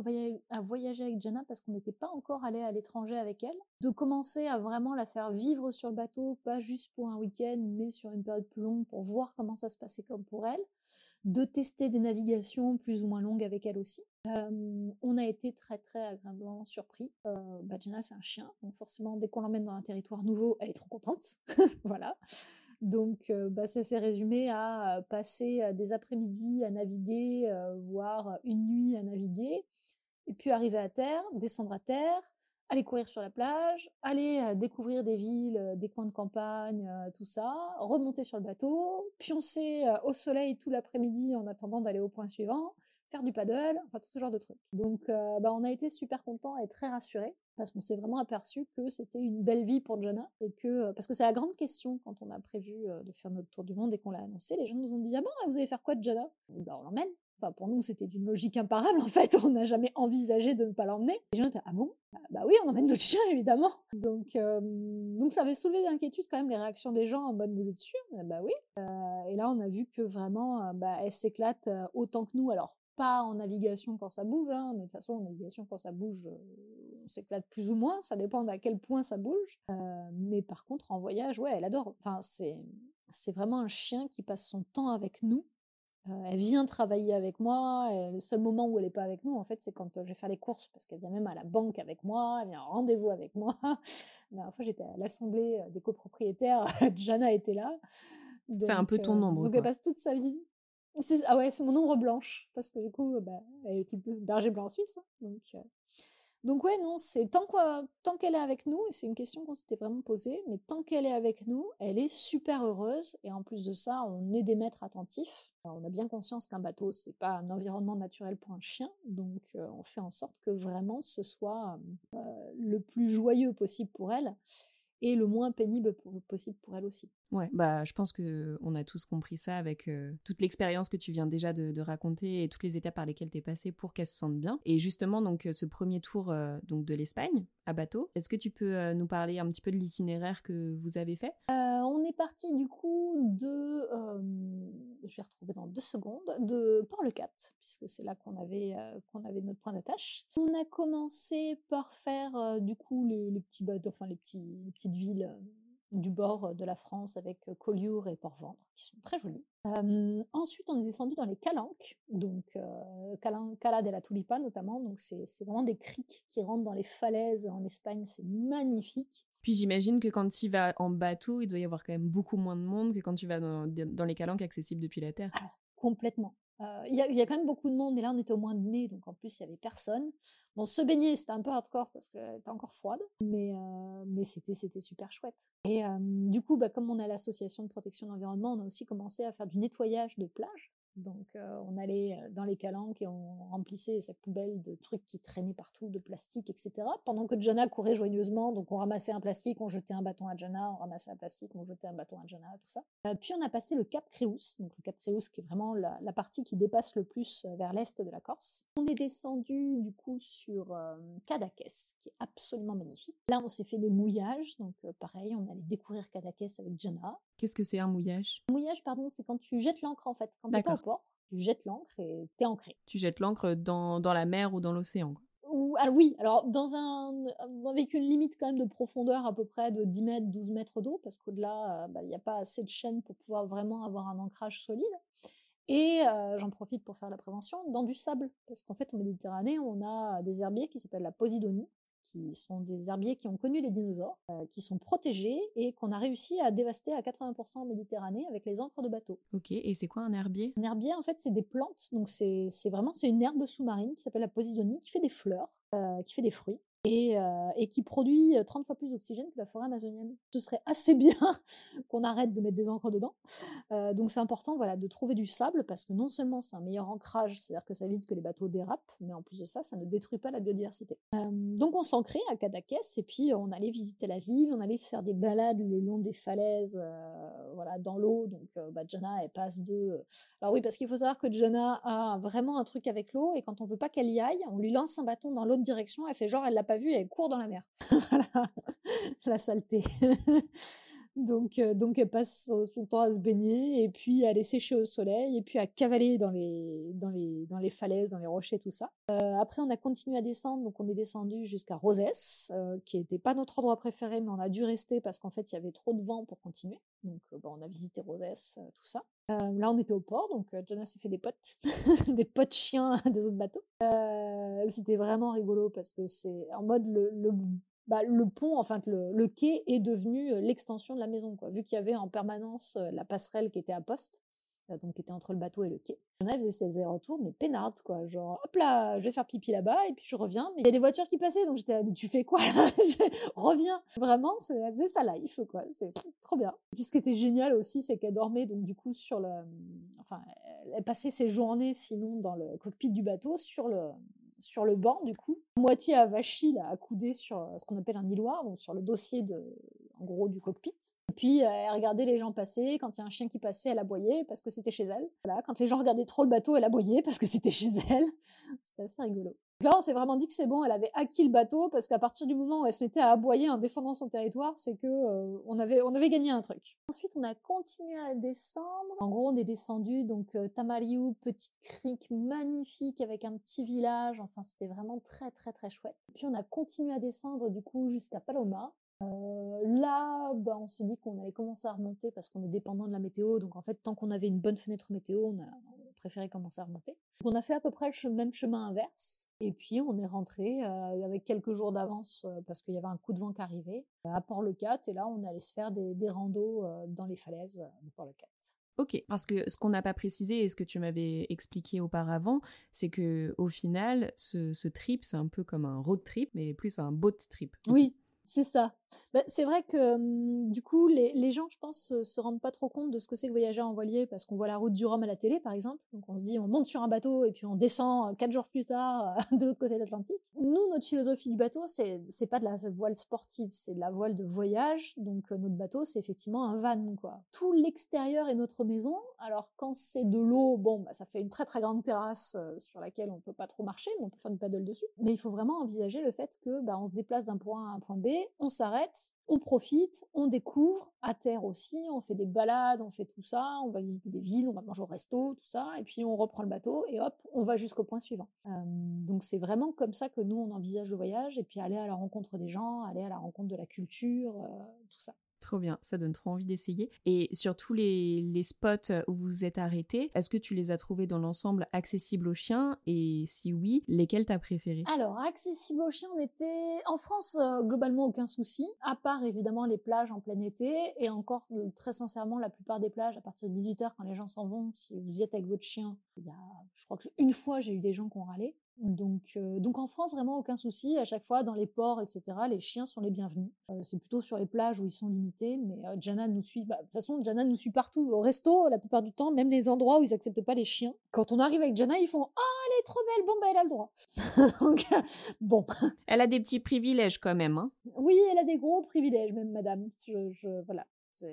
à voyager, avec Jana parce qu'on n'était pas encore allé à l'étranger avec elle, de commencer à vraiment la faire vivre sur le bateau, pas juste pour un week-end, mais sur une période plus longue pour voir comment ça se passait comme pour elle de tester des navigations plus ou moins longues avec elle aussi. Euh, on a été très très agréablement surpris. Euh, bah, c'est un chien, donc forcément dès qu'on l'emmène dans un territoire nouveau, elle est trop contente. voilà. Donc euh, bah, ça s'est résumé à passer des après-midi à naviguer, voire une nuit à naviguer, et puis arriver à terre, descendre à terre, aller courir sur la plage, aller découvrir des villes, des coins de campagne, tout ça, remonter sur le bateau, pioncer au soleil tout l'après-midi en attendant d'aller au point suivant, faire du paddle, enfin tout ce genre de trucs. Donc bah, on a été super contents et très rassurés parce qu'on s'est vraiment aperçu que c'était une belle vie pour Jana et que parce que c'est la grande question quand on a prévu de faire notre tour du monde et qu'on l'a annoncé, les gens nous ont dit ah bon vous allez faire quoi de Jana bah, On l'emmène pour nous, c'était d'une logique imparable, en fait. On n'a jamais envisagé de ne pas l'emmener. Les gens étaient, ah bon? Bah, bah, oui, on emmène notre chien, évidemment. Donc, euh, donc ça avait soulevé d'inquiétude quand même les réactions des gens en mode, vous êtes sûr? Bah oui. Euh, et là, on a vu que vraiment, euh, bah, elle s'éclate autant que nous. Alors, pas en navigation quand ça bouge, hein, mais de toute façon, en navigation quand ça bouge, on s'éclate plus ou moins. Ça dépend à quel point ça bouge. mais par contre, en voyage, ouais, elle adore. Enfin, c'est c'est vraiment un chien qui passe son temps avec nous euh, elle vient travailler avec moi. Et le seul moment où elle n'est pas avec nous, en fait, c'est quand euh, je vais faire les courses, parce qu'elle vient même à la banque avec moi, elle vient à rendez-vous avec moi. La dernière fois, j'étais à l'assemblée euh, des copropriétaires, Jana était là. C'est un peu ton ombre. donc elle passe toute sa vie. Ah ouais, c'est mon ombre blanche, parce que du coup, bah, elle est type berger blanc suisse. Hein, donc, donc ouais, non, c'est tant tant qu'elle est avec nous, et c'est une question qu'on s'était vraiment posée, mais tant qu'elle est avec nous, elle est super heureuse, et en plus de ça, on est des maîtres attentifs. on a bien conscience qu'un bateau, c'est pas un environnement naturel pour un chien, donc euh, on fait en sorte que vraiment ce soit euh, le plus joyeux possible pour elle et le moins pénible possible pour elle aussi. Ouais, bah je pense que on a tous compris ça avec euh, toute l'expérience que tu viens déjà de, raconter et toutes les étapes par lesquelles tu es passée pour qu'elle se sente bien. Et justement donc euh, ce premier tour euh, donc de l'Espagne à bateau, est-ce que tu peux nous parler un petit peu de l'itinéraire que vous avez fait? On est parti du coup de, je vais retrouver dans deux secondes, de Port-le-Cat puisque c'est là qu'on avait qu'on avait notre point d'attache. On a commencé par faire du coup les, petits bateaux, enfin les petits les petites villes du bord de la France avec Collioure et Port-Vendre, qui sont très jolies. ensuite, on est descendu dans les calanques, donc euh, Cala de la Tulipa notamment, donc c'est vraiment des criques qui rentrent dans les falaises en Espagne, c'est magnifique. Puis j'imagine que quand tu vas en bateau, il doit y avoir quand même beaucoup moins de monde que quand tu vas dans, dans les calanques accessibles depuis la terre. Alors, complètement. Euh, il y, a quand même beaucoup de monde, mais là on était au mois de mai, donc en plus il y avait personne. Bon, se baigner c'était un peu hardcore parce qu'elle était encore froide, mais, euh, mais c'était, c'était super chouette. Et euh, du coup, bah, comme on a l'association de protection de l'environnement, on a aussi commencé à faire du nettoyage de plage. Donc euh, on allait euh, dans les calanques et on remplissait sa poubelle de trucs qui traînaient partout, de plastique, etc. Pendant que Jana courait joyeusement, donc on ramassait un plastique, on jetait un bâton à Jana, on ramassait un plastique, on jetait un bâton à Jana, tout ça. Euh, puis on a passé le Cap Créus, donc le Cap Créus qui est vraiment la, partie qui dépasse le plus vers l'est de la Corse. On est descendu du coup sur Cadaqués, qui est absolument magnifique. Là on s'est fait des mouillages, donc pareil, on allait découvrir Cadaqués avec Jana. Qu'est-ce que c'est un mouillage? Un mouillage, pardon, c'est quand tu jettes l'encre en fait. Quand t'es pas au port, tu jettes l'encre et t'es ancré. Tu jettes l'encre dans, dans la mer ou dans l'océan ah, oui, alors dans un avec une limite quand même de profondeur à peu près de 10 mètres, 12 mètres d'eau, parce qu'au-delà, euh, bah, il n'y a pas assez de chaîne pour pouvoir vraiment avoir un ancrage solide. Et euh, j'en profite pour faire la prévention dans du sable, parce qu'en fait en Méditerranée, on a des herbiers qui s'appellent la posidonie, qui sont des herbiers qui ont connu les dinosaures, euh, qui sont protégés et qu'on a réussi à dévaster à 80% en Méditerranée avec les encres de bateau. Ok, et c'est quoi un herbier? Un herbier, en fait, c'est des plantes, donc c'est vraiment c'est une herbe sous-marine qui s'appelle la posidonie, qui fait des fleurs, euh, qui fait des fruits. Et, et qui produit 30 fois plus d'oxygène que la forêt amazonienne. Ce serait assez bien qu'on arrête de mettre des encres dedans. donc c'est important voilà, de trouver du sable parce que non seulement c'est un meilleur ancrage, c'est-à-dire que ça évite que les bateaux dérapent, mais en plus de ça, ça ne détruit pas la biodiversité. donc on s'ancrait à Cadaqués et puis on allait visiter la ville, on allait faire des balades le long des falaises, voilà, dans l'eau. Donc bah, Jana, elle passe de... Alors oui, parce qu'il faut savoir que Jana a vraiment un truc avec l'eau et quand on veut pas qu'elle y aille, on lui lance un bâton dans l'autre direction, elle fait genre elle l'a pas vu, elle court dans la mer. la saleté. Donc, euh, donc elle passe son temps à se baigner et puis à aller sécher au soleil et puis à cavaler dans les, dans les, dans les falaises, dans les rochers, tout ça. Euh, après, on a continué à descendre, donc on est descendu jusqu'à Roses, euh, qui n'était pas notre endroit préféré, mais on a dû rester parce qu'en fait, il y avait trop de vent pour continuer. Donc, on a visité Roses, tout ça. là, on était au port, donc Jonas s'est fait des potes, des potes chiens des autres bateaux. C'était vraiment rigolo parce que c'est en mode le, le bah, le pont, enfin le, quai est devenu l'extension de la maison, quoi. Vu qu'il y avait en permanence la passerelle qui était à poste, donc qui était entre le bateau et le quai. On faisait ses allers-retours, mais peinarde, quoi. Genre, hop là, je vais faire pipi là-bas, et puis je reviens. Mais il y a des voitures qui passaient, donc j'étais, tu fais quoi là? Reviens. Vraiment, elle faisait sa life, quoi. C'est trop bien. Et puis ce qui était génial aussi, c'est qu'elle dormait, donc du coup, sur le. Enfin, elle passait ses journées, sinon, dans le cockpit du bateau, sur le, sur le banc, du coup, moitié avachie, là, accoudée sur euh, ce qu'on appelle un îloir, donc sur le dossier de, en gros, du cockpit. Et puis, euh, elle regardait les gens passer. Quand il y a un chien qui passait, elle aboyait parce que c'était chez elle. Voilà. Quand les gens regardaient trop le bateau, elle aboyait parce que c'était chez elle. C'était assez rigolo. Là, on s'est vraiment dit que c'est bon, elle avait acquis le bateau parce qu'à partir du moment où elle se mettait à aboyer en défendant son territoire, c'est que euh, on avait on avait gagné un truc. Ensuite, on a continué à descendre. En gros, on est descendu donc euh, petite crique magnifique avec un petit village. Enfin, c'était vraiment très très très chouette. Puis on a continué à descendre du coup jusqu'à Paloma. Euh, là, bah, on s'est dit qu'on allait commencer à remonter parce qu'on est dépendant de la météo. Donc en fait, tant qu'on avait une bonne fenêtre météo, on a, préféré commencer à remonter. on a fait à peu près le même chemin inverse. Et puis on est rentré euh, avec quelques jours d'avance euh, parce qu'il y avait un coup de vent qui arrivait à Port-le-Cat. Et là, on allait se faire des, des randos dans les falaises de Port-le-Cat. Ok, parce que ce qu'on n'a pas précisé et ce que tu m'avais expliqué auparavant, c'est que au final, ce, ce trip, c'est un peu comme un road trip, mais plus un boat trip. Oui, c'est ça. Bah, c'est vrai que du coup, les, gens, je pense, se, rendent pas trop compte de ce que c'est que voyager en voilier parce qu'on voit la route du Rhum à la télé, par exemple. Donc on se dit, on monte sur un bateau et puis on descend quatre jours plus tard de l'autre côté de l'Atlantique. Nous, notre philosophie du bateau, c'est c'est pas de la voile sportive, c'est de la voile de voyage. Donc euh, notre bateau, c'est effectivement un van, quoi. Tout l'extérieur est notre maison. Alors quand c'est de l'eau, bon, bah, ça fait une très très grande terrasse sur laquelle on peut pas trop marcher, mais on peut faire une paddle dessus. Mais il faut vraiment envisager le fait que bah, on se déplace d'un point A à un point B, on s'arrête on profite, on découvre, à terre aussi, on fait des balades, on fait tout ça, on va visiter des villes, on va manger au resto, tout ça, et puis on reprend le bateau et hop, on va jusqu'au point suivant. Euh, donc c'est vraiment comme ça que nous on envisage le voyage, et puis aller à la rencontre des gens, aller à la rencontre de la culture, euh, tout ça. Trop bien, ça donne trop envie d'essayer. Et sur tous les, spots où vous êtes arrêté, est-ce que tu les as trouvés dans l'ensemble accessibles aux chiens? Et si oui, lesquels t'as préférés? Alors, accessibles aux chiens, on était en France, euh, globalement aucun souci, à part évidemment les plages en plein été, et encore euh, très sincèrement, la plupart des plages, à partir de 18h, quand les gens s'en vont, si vous y êtes avec votre chien, il y a, je crois que une fois, j'ai eu des gens qui ont râlé. Donc, euh, donc en France, vraiment aucun souci. À chaque fois, dans les ports, etc., les chiens sont les bienvenus. Euh, c'est plutôt sur les plages où ils sont limités. Mais euh, Jana nous suit. Bah, de toute façon, Jana nous suit partout. Au resto, la plupart du temps, même les endroits où ils acceptent pas les chiens. Quand on arrive avec Jana, ils font Ah, elle est trop belle. Bon, bah, elle a le droit. donc, bon. Elle a des petits privilèges quand même. Hein. Oui, elle a des gros privilèges, même madame. Je, je voilà.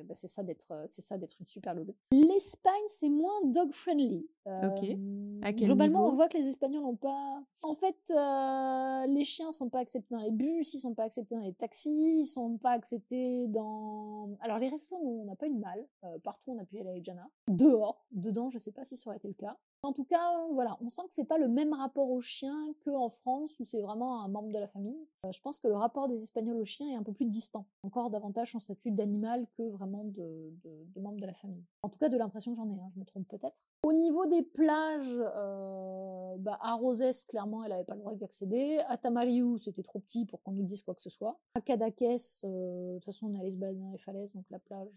Bah, c'est ça d'être euh, c'est ça d'être une super louloute. L'Espagne c'est moins dog friendly. ok. À quel globalement on voit que les Espagnols n'ont pas. En fait euh, les chiens sont pas acceptés dans les bus, ils sont pas acceptés dans les taxis, ils sont pas acceptés dans. Alors les restos on n'a pas eu de mal. Euh, partout on a pu aller avec Jana. Dehors, dedans je sais pas si ça aurait été le cas. En tout cas, voilà, on sent que c'est pas le même rapport au chien qu'en France où c'est vraiment un membre de la famille. Euh, je pense que le rapport des Espagnols au chien est un peu plus distant, encore davantage en statut d'animal que vraiment de, membre de la famille. En tout cas, de l'impression que j'en ai, hein, je me trompe peut-être. Au niveau des plages, euh, bah, à Rosès, clairement, elle avait pas le droit d'y accéder. À Tamariu, c'était trop petit pour qu'on nous dise quoi que ce soit. À Cadaqués, euh, de toute façon, on allait se balader dans les falaises, donc la plage,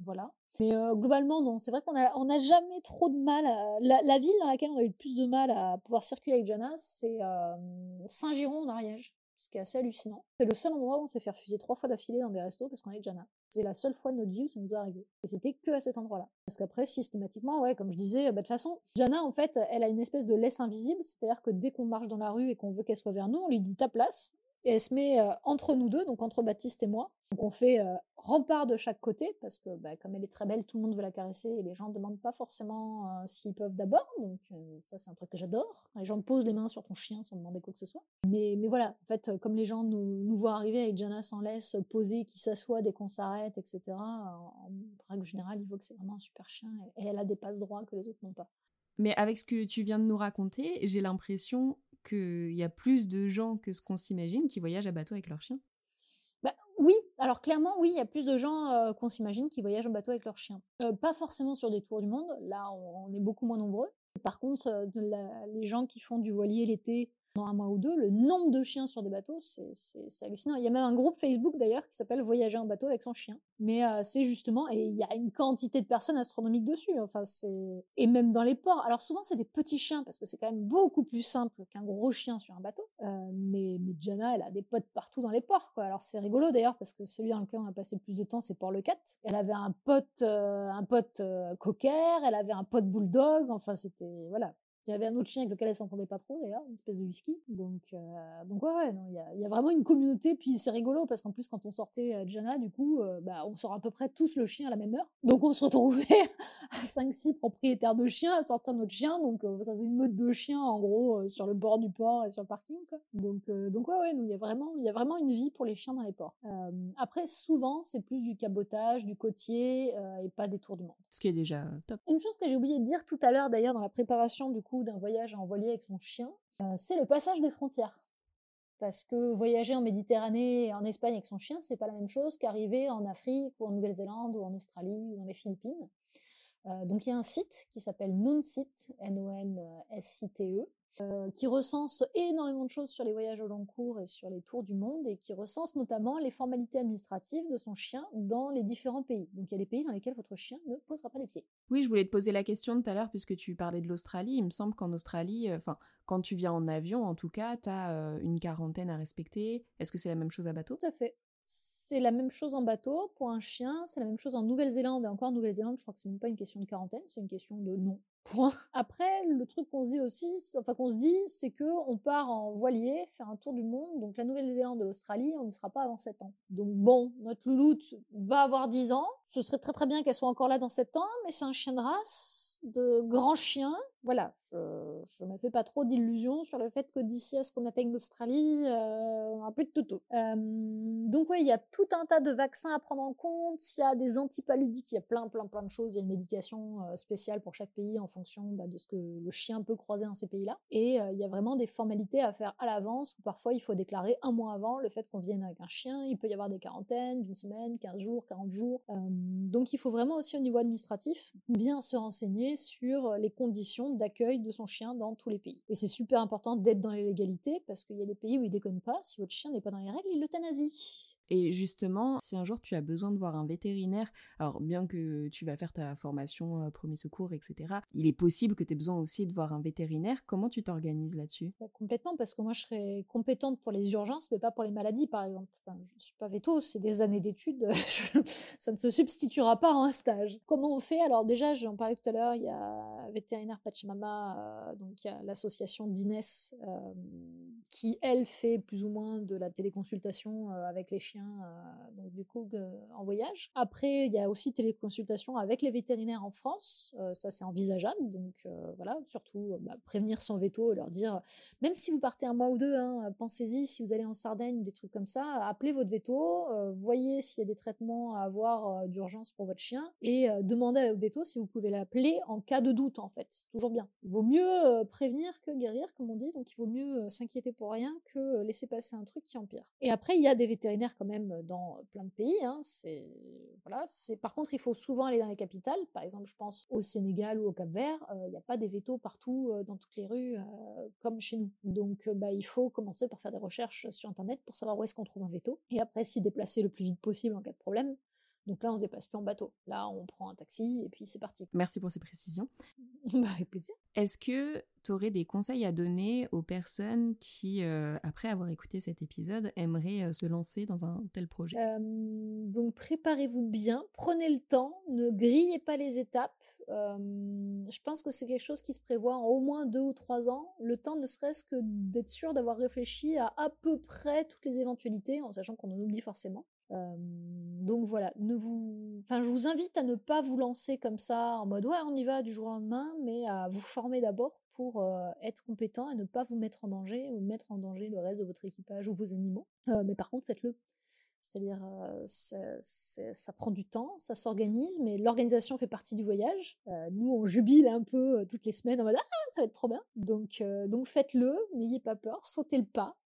voilà. Mais euh, globalement, non, c'est vrai qu'on a, on a jamais trop de mal. À... La, ville dans laquelle on a eu le plus de mal à pouvoir circuler avec Jana, c'est euh, Saint-Giron en Ariège. ce qui est assez hallucinant. C'est le seul endroit où on s'est fait refuser trois fois d'affilée dans des restos parce qu'on est Jana. C'est la seule fois de notre vie où ça nous est arrivé. Et c'était que à cet endroit-là. Parce qu'après, systématiquement, ouais, comme je disais, bah, de toute façon, Jana, en fait, elle a une espèce de laisse invisible, c'est-à-dire que dès qu'on marche dans la rue et qu'on veut qu'elle soit vers nous, on lui dit ta place, et elle se met euh, entre nous deux, donc entre Baptiste et moi. Donc on fait rempart de chaque côté, parce que bah, comme elle est très belle, tout le monde veut la caresser et les gens ne demandent pas forcément s'ils peuvent d'abord. Donc ça, c'est un truc que j'adore. Les gens posent les mains sur ton chien sans demander quoi que ce soit. Mais, voilà, en fait, comme les gens nous, voient arriver avec Jana sans laisse, poser, qui s'assoit dès qu'on s'arrête, etc., en, règle générale, ils voient que c'est vraiment un super chien et, et elle a des passes droits que les autres n'ont pas. Mais avec ce que tu viens de nous raconter, j'ai l'impression qu'il y a plus de gens que ce qu'on s'imagine qui voyagent à bateau avec leur chien. Alors clairement, oui, il y a plus de gens qu'on s'imagine qui voyagent en bateau avec leur chien. Euh, pas forcément sur des tours du monde, là on, est beaucoup moins nombreux. Par contre, les gens qui font du voilier l'été un mois ou deux, le nombre de chiens sur des bateaux, c'est hallucinant. Il y a même un groupe Facebook d'ailleurs qui s'appelle Voyager en bateau avec son chien. Mais euh, c'est justement, et il y a une quantité de personnes astronomiques dessus. Enfin, c'est et même dans les ports. Alors souvent c'est des petits chiens parce que c'est quand même beaucoup plus simple qu'un gros chien sur un bateau. Euh, mais, Jana, elle a des potes partout dans les ports, quoi. Alors c'est rigolo d'ailleurs parce que celui dans lequel on a passé le plus de temps, c'est Port Le Cat. Elle avait un pote, euh, un pote cocker, elle avait un pote bulldog. Enfin, c'était voilà. Il y avait un autre chien avec lequel elle s'entendait pas trop d'ailleurs, une espèce de whisky. Donc, euh, donc ouais, ouais, non, il y a, y a, vraiment une communauté. Puis c'est rigolo parce qu'en plus quand on sortait à Jana, du coup, euh, bah, on sort à peu près tous le chien à la même heure. Donc on se retrouvait à 5-6 propriétaires de chiens à sortir notre chien. Donc euh, ça faisait une meute de chiens en gros sur le bord du port et sur le parking. Quoi. Donc, donc ouais, ouais, il y a vraiment, il y a vraiment une vie pour les chiens dans les ports. après, souvent, c'est plus du cabotage, du côtier et pas des tours de monde. Ce qui est déjà top. Une chose que j'ai oublié de dire tout à l'heure d'ailleurs dans la préparation du coup d'un voyage en voilier avec son chien, euh, c'est le passage des frontières. Parce que voyager en Méditerranée et en Espagne avec son chien, c'est pas la même chose qu'arriver en Afrique ou en Nouvelle-Zélande ou en Australie ou dans les Philippines. Euh, donc il y a un site qui s'appelle Nonsit, N-O-N-S-I-T-E, euh, qui recense énormément de choses sur les voyages au long cours et sur les tours du monde et qui recense notamment les formalités administratives de son chien dans les différents pays. Donc il y a des pays dans lesquels votre chien ne posera pas les pieds. Oui, je voulais te poser la question tout à l'heure puisque tu parlais de l'Australie. Il me semble qu'en Australie, euh, enfin quand tu viens en avion en tout cas, tu as euh, une quarantaine à respecter. Est-ce que c'est la même chose à bateau? Tout à fait. C'est la même chose en bateau pour un chien, c'est la même chose en Nouvelle-Zélande et encore en Nouvelle-Zélande, je crois que c'est même pas une question de quarantaine, c'est une question de non. Après, le truc qu'on se dit aussi, enfin qu'on se dit, c'est que on part en voilier faire un tour du monde. Donc la Nouvelle-Zélande et l'Australie, on n'y sera pas avant 7 ans. Donc bon, notre louloute va avoir 10 ans. Ce serait très très bien qu'elle soit encore là dans 7 ans, mais c'est un chien de race, de grand chien, voilà, je, je me fais pas trop d'illusions sur le fait que d'ici à ce qu'on appelle l'Australie, euh, un peu de tout. Euh, donc ouais, il y a tout un tas de vaccins à prendre en compte, il y a des antipaludiques, il y a plein plein plein de choses, il y a une médication euh, spéciale pour chaque pays en fonction bah, de ce que le chien peut croiser dans ces pays-là. Et il y a vraiment des formalités à faire à l'avance, parfois il faut déclarer un mois avant le fait qu'on vienne avec un chien, il peut y avoir des quarantaines d'une semaine, 15 jours, 40 jours. Donc il faut vraiment aussi au niveau administratif bien se renseigner sur les conditions d'accueil de son chien dans tous les pays. Et c'est super important d'être dans les légalités parce qu'il y a des pays où ils déconnent pas. Si votre chien n'est pas dans les règles, il l'euthanasie. Et justement, si un jour tu as besoin de voir un vétérinaire, alors bien que tu vas faire ta formation euh, premier secours, etc., il est possible que tu aies besoin aussi de voir un vétérinaire. Comment tu t'organises là-dessus? Bah, Complètement, parce que moi je serais compétente pour les urgences, mais pas pour les maladies, par exemple. Je ne suis pas véto, c'est des années d'études, ça ne se substituera pas à un stage. Comment on fait? Alors déjà, j'en parlais tout à l'heure, il y a vétérinaire Pachamama, euh, donc il y a l'association d'Inès, euh, qui elle fait plus ou moins de la téléconsultation avec les chiens euh, du coup en voyage. Après, il y a aussi téléconsultation avec les vétérinaires en France, euh, ça c'est envisageable. Donc euh, voilà, surtout bah, prévenir son veto, leur dire, même si vous partez un mois ou deux, hein, pensez-y, si vous allez en Sardaigne des trucs comme ça, appelez votre veto, voyez s'il y a des traitements à avoir d'urgence pour votre chien et demandez votre veto si vous pouvez l'appeler en cas de doute en fait. Toujours bien. Il vaut mieux prévenir que guérir, comme on dit, donc il vaut mieux s'inquiéter pour rien que laisser passer un truc qui empire. Et après, il y a des vétérinaires comme même dans plein de pays. Hein, c'est par contre, il faut souvent aller dans les capitales. Par exemple, je pense au Sénégal ou au Cap-Vert. Euh, il n'y a pas des vétos partout euh, dans toutes les rues euh, comme chez nous. Donc, bah, il faut commencer par faire des recherches sur Internet pour savoir où est-ce qu'on trouve un veto. Et après, s'y déplacer le plus vite possible en cas de problème. Donc là, on se déplace plus en bateau. Là, on prend un taxi et puis c'est parti. Merci pour ces précisions. Bah, avec plaisir. Est-ce que tu aurais des conseils à donner aux personnes qui, euh, après avoir écouté cet épisode, aimeraient euh, se lancer dans un tel projet? Euh, donc préparez-vous bien, prenez le temps, ne grillez pas les étapes. Je pense que c'est quelque chose qui se prévoit en au moins deux ou trois ans. Le temps ne serait-ce que d'être sûr d'avoir réfléchi à à peu près toutes les éventualités, en sachant qu'on en oublie forcément. Donc voilà, ne vous, enfin, je vous invite à ne pas vous lancer comme ça en mode ouais on y va du jour au lendemain, mais à vous former d'abord pour euh, être compétent et ne pas vous mettre en danger ou mettre en danger le reste de votre équipage ou vos animaux. Euh, mais par contre faites-le. C'est-à-dire, euh, ça, prend du temps, ça s'organise, mais l'organisation fait partie du voyage. Euh, nous, on jubile un peu euh, toutes les semaines en mode Ah, ça va être trop bien. Donc, donc faites-le, n'ayez pas peur, sautez le pas.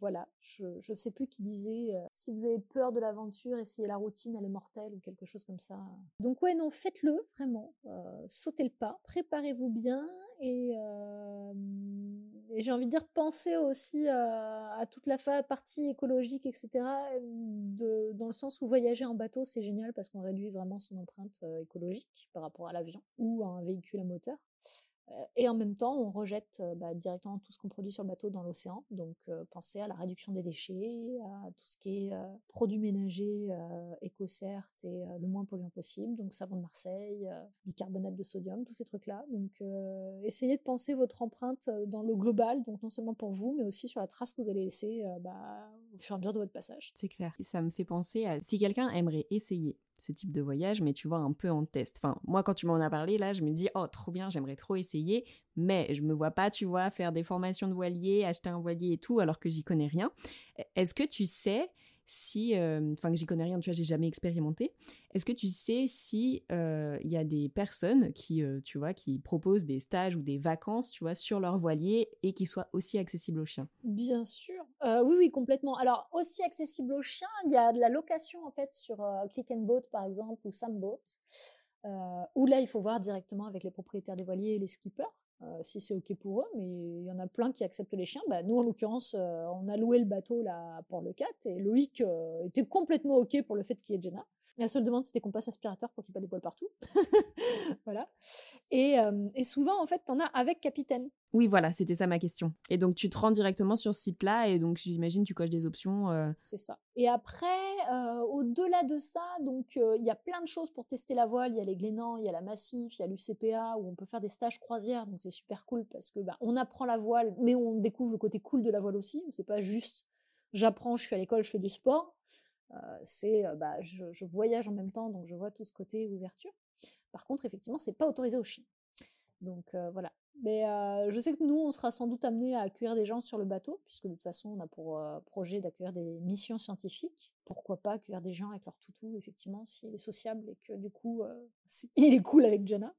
Voilà, je ne sais plus qui disait Si vous avez peur de l'aventure, essayez la routine, elle est mortelle ou quelque chose comme ça. Donc, ouais, non, faites-le, vraiment. Sautez le pas, préparez-vous bien et, et j'ai envie de dire, pensez aussi euh, à toute la partie écologique, etc. De, dans le sens où voyager en bateau, c'est génial parce qu'on réduit vraiment son empreinte euh, écologique par rapport à l'avion ou à un véhicule à moteur. Et en même temps, on rejette bah, directement tout ce qu'on produit sur le bateau dans l'océan. Donc, pensez à la réduction des déchets, à tout ce qui est produits ménagers, euh, éco-cert et le moins polluant possible. Donc, savon de Marseille, bicarbonate de sodium, tous ces trucs-là. Donc, essayez de penser votre empreinte dans le global, donc non seulement pour vous, mais aussi sur la trace que vous allez laisser bah, au fur et à mesure de votre passage. C'est clair. Ça me fait penser à si quelqu'un aimerait essayer ce type de voyage, mais tu vois, un peu en test. Enfin, moi, quand tu m'en as parlé, là, je me dis, oh, trop bien, j'aimerais trop essayer, mais je me vois pas, tu vois, faire des formations de voilier, acheter un voilier et tout, alors que j'y connais rien. Est-ce que tu sais si, euh, enfin, que j'y connais rien, tu vois, j'ai jamais expérimenté. Est-ce que tu sais si euh, il y a des personnes qui, euh, tu vois, qui proposent des stages ou des vacances, tu vois, sur leur voilier et qui soient aussi accessibles aux chiens? Bien sûr. Oui, oui, complètement. Alors, aussi accessible aux chiens, il y a de la location, en fait, sur Click and Boat, par exemple, ou Samboat, euh, où là, il faut voir directement avec les propriétaires des voiliers et les skippers. Euh, si c'est OK pour eux, mais il y en a plein qui acceptent les chiens. Bah, nous, en l'occurrence, euh, on a loué le bateau là, à Port-le-Cat et Loïc euh, était complètement OK pour le fait qu'il y ait Jenna. La seule demande, c'était qu'on passe aspirateur pour qu'il n'y ait pas des poils partout. voilà. Et, euh, et souvent, en fait, t'en as avec capitaine. Oui, voilà, c'était ça ma question. Et donc, tu te rends directement sur ce site-là et donc, j'imagine, tu coches des options. euh, C'est ça. Et après, euh, au-delà de ça, donc il y a plein de choses pour tester la voile. Il y a les Glénans, il y a la Massif, il y a l'UCPA où on peut faire des stages croisières. Donc c'est super cool parce que bah, on apprend la voile, mais on découvre le côté cool de la voile aussi. C'est pas juste j'apprends, je suis à l'école, je fais du sport. Euh, c'est euh, bah, je, voyage en même temps, donc je vois tout ce côté ouverture. Par contre, effectivement, c'est pas autorisé aux chiens. Donc euh, voilà. Mais je sais que nous, on sera sans doute amené à accueillir des gens sur le bateau, puisque de toute façon, on a pour projet d'accueillir des missions scientifiques. Pourquoi pas accueillir des gens avec leur toutou, effectivement, s'il est sociable et que du coup, il est cool avec Jenna,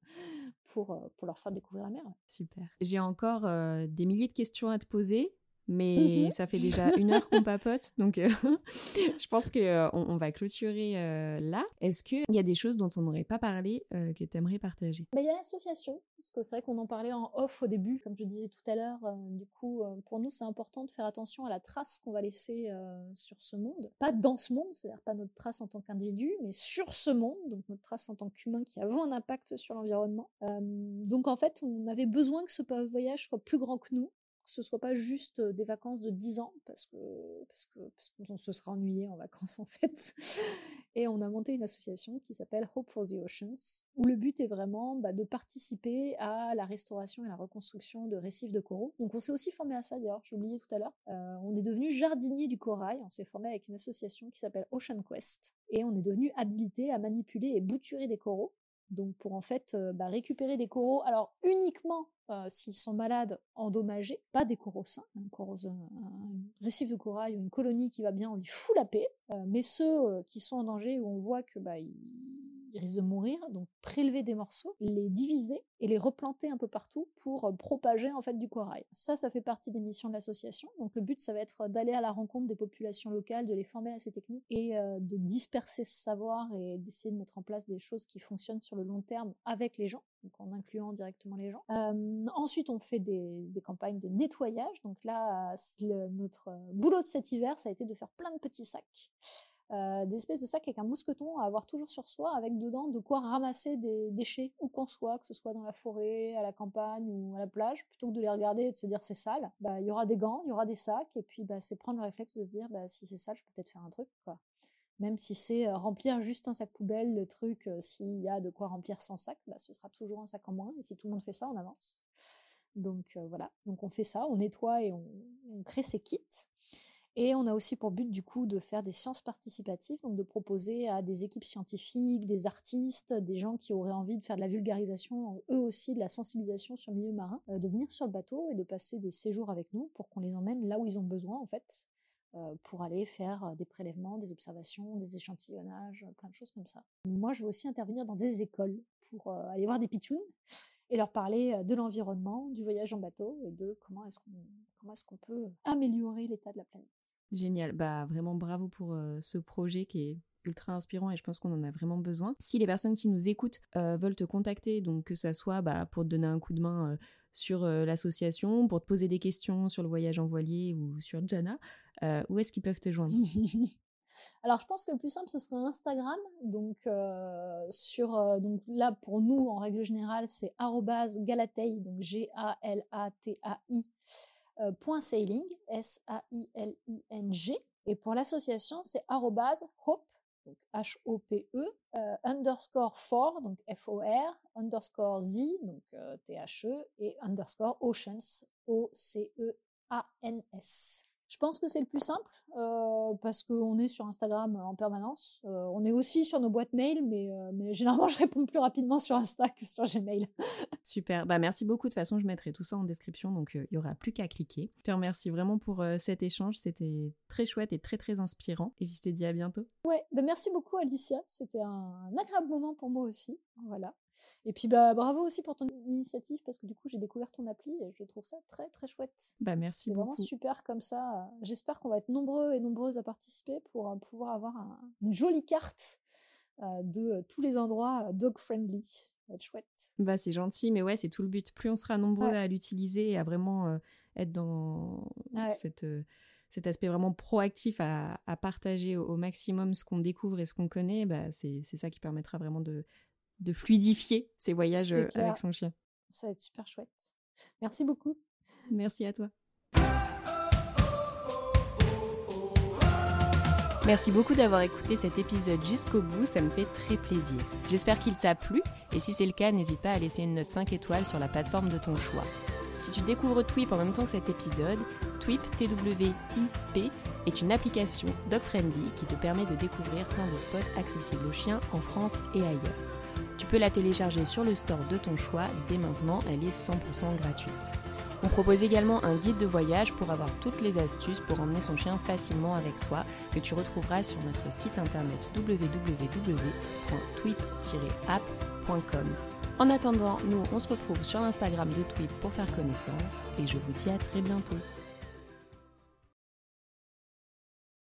pour, pour leur faire découvrir la mer. Super. J'ai encore des milliers de questions à te poser, mais Mhm. ça fait déjà une heure qu'on papote, donc euh, je pense que euh, on, on va clôturer euh, là. Est-ce qu'il y a des choses dont on n'aurait pas parlé euh, que tu aimerais partager? Mais il y a l'association, parce que c'est vrai qu'on en parlait en off au début, comme je disais tout à l'heure. du coup, pour nous, c'est important de faire attention à la trace qu'on va laisser sur ce monde. Pas dans ce monde, c'est-à-dire pas notre trace en tant qu'individu, mais sur ce monde, donc notre trace en tant qu'humain qui avons un impact sur l'environnement. Donc en fait, on avait besoin que ce voyage soit plus grand que nous, que ce soit pas juste des vacances de 10 ans, parce que parce que parce qu'on se sera ennuyé en vacances en fait. Et on a monté une association qui s'appelle Hope for the Oceans, où le but est vraiment bah, de participer à la restauration et la reconstruction de récifs de coraux. Donc on s'est aussi formé à ça d'ailleurs, j'ai oublié tout à l'heure. Euh, on est devenu jardinier du corail, on s'est formé avec une association qui s'appelle Ocean Quest, et on est devenu habilité à manipuler et bouturer des coraux. Donc pour en fait bah, récupérer des coraux, alors uniquement s'ils sont malades, endommagés, pas des coraux sains. Un, récif de corail ou une colonie qui va bien, on lui fout la paix. Mais ceux qui sont en danger, où on voit que bah, ils risquent de mourir, donc prélever des morceaux, les diviser et les replanter un peu partout pour euh, propager en fait du corail. Ça, ça fait partie des missions de l'association. Donc le but, ça va être d'aller à la rencontre des populations locales, de les former à ces techniques et euh, de disperser ce savoir et d'essayer de mettre en place des choses qui fonctionnent sur le long terme avec les gens donc en incluant directement les gens. Euh, ensuite, on fait des, campagnes de nettoyage. Donc là, notre boulot de cet hiver, ça a été de faire plein de petits sacs des espèces de sacs avec un mousqueton à avoir toujours sur soi, avec dedans de quoi ramasser des déchets où qu'on soit, que ce soit dans la forêt, à la campagne ou à la plage, plutôt que de les regarder et de se dire c'est sale. Bah, il y aura des gants, il y aura des sacs, et puis bah, c'est prendre le réflexe de se dire bah, si c'est sale, je peux peut-être faire un truc. Quoi. Même si c'est remplir juste un sac poubelle, le truc, s'il y a de quoi remplir 100 sacs, bah, ce sera toujours un sac en moins. Et si tout le monde fait ça, on avance. Donc voilà, donc on fait ça, on nettoie et on, crée ces kits. Et on a aussi pour but du coup de faire des sciences participatives, donc de proposer à des équipes scientifiques, des artistes, des gens qui auraient envie de faire de la vulgarisation, eux aussi de la sensibilisation sur le milieu marin, de venir sur le bateau et de passer des séjours avec nous pour qu'on les emmène là où ils ont besoin en fait, euh, pour aller faire euh, des prélèvements, des observations, des échantillonnages, euh, plein de choses comme ça. Moi, je vais aussi intervenir dans des écoles pour aller voir des pitchouns et leur parler de l'environnement, du voyage en bateau et de comment est-ce qu'on comment est-ce qu'on peut améliorer l'état de la planète. Génial, bah vraiment bravo pour ce projet qui est ultra inspirant et je pense qu'on en a vraiment besoin. Si les personnes qui nous écoutent veulent te contacter, donc que ça soit bah, pour te donner un coup de main sur l'association, pour te poser des questions sur le voyage en voilier ou sur Jana, où est-ce qu'ils peuvent te joindre? Alors, je pense que le plus simple, ce serait Instagram. Donc, sur, donc là, pour nous, en règle générale, c'est galatei, donc G-A-L-A-T-A-I, point sailing, S-A-I-L-I-N-G. Et pour l'association, c'est hope, donc H-O-P-E, euh, underscore for, donc F-O-R, underscore Z, donc euh, T-H-E, et underscore oceans, O-C-E-A-N-S. Je pense que c'est le plus simple euh, parce qu'on est sur Instagram en permanence. Euh, on est aussi sur nos boîtes mail, mais, euh, mais généralement je réponds plus rapidement sur Insta que sur Gmail. Super, bah merci beaucoup. De toute façon, je mettrai tout ça en description, donc il n'y aura plus qu'à cliquer. Je te remercie vraiment pour cet échange. C'était très chouette et très très inspirant. Et puis je te dis à bientôt. Ouais, bah merci beaucoup Alicia. C'était un agréable moment pour moi aussi. Voilà. Et puis bah bravo aussi pour ton initiative parce que du coup j'ai découvert ton appli et je trouve ça très très chouette. Bah merci C'est vraiment super comme ça. J'espère qu'on va être nombreux et nombreuses à participer pour euh, pouvoir avoir une jolie carte euh, de euh, tous les endroits dog friendly. Ça va être chouette. Bah c'est gentil mais ouais c'est tout le but. Plus on sera nombreux à l'utiliser et à vraiment être dans cette cet aspect vraiment proactif à, partager au, maximum ce qu'on découvre et ce qu'on connaît, bah c'est ça qui permettra vraiment de, de fluidifier ses voyages euh, avec son chien. Ça va être super chouette. Merci beaucoup. Merci à toi. Merci beaucoup d'avoir écouté cet épisode jusqu'au bout, ça me fait très plaisir. J'espère qu'il t'a plu et si c'est le cas, n'hésite pas à laisser une note 5 étoiles sur la plateforme de ton choix. Si tu découvres Twip en même temps que cet épisode, Twip, T-W-I-P, est une application dog-friendly qui te permet de découvrir plein de spots accessibles aux chiens en France et ailleurs. Tu peux la télécharger sur le store de ton choix. Dès maintenant, elle est 100% gratuite. On propose également un guide de voyage pour avoir toutes les astuces pour emmener son chien facilement avec soi que tu retrouveras sur notre site internet www.twip-app.com. En attendant, nous on se retrouve sur l'Instagram de Twip pour faire connaissance et je vous dis à très bientôt.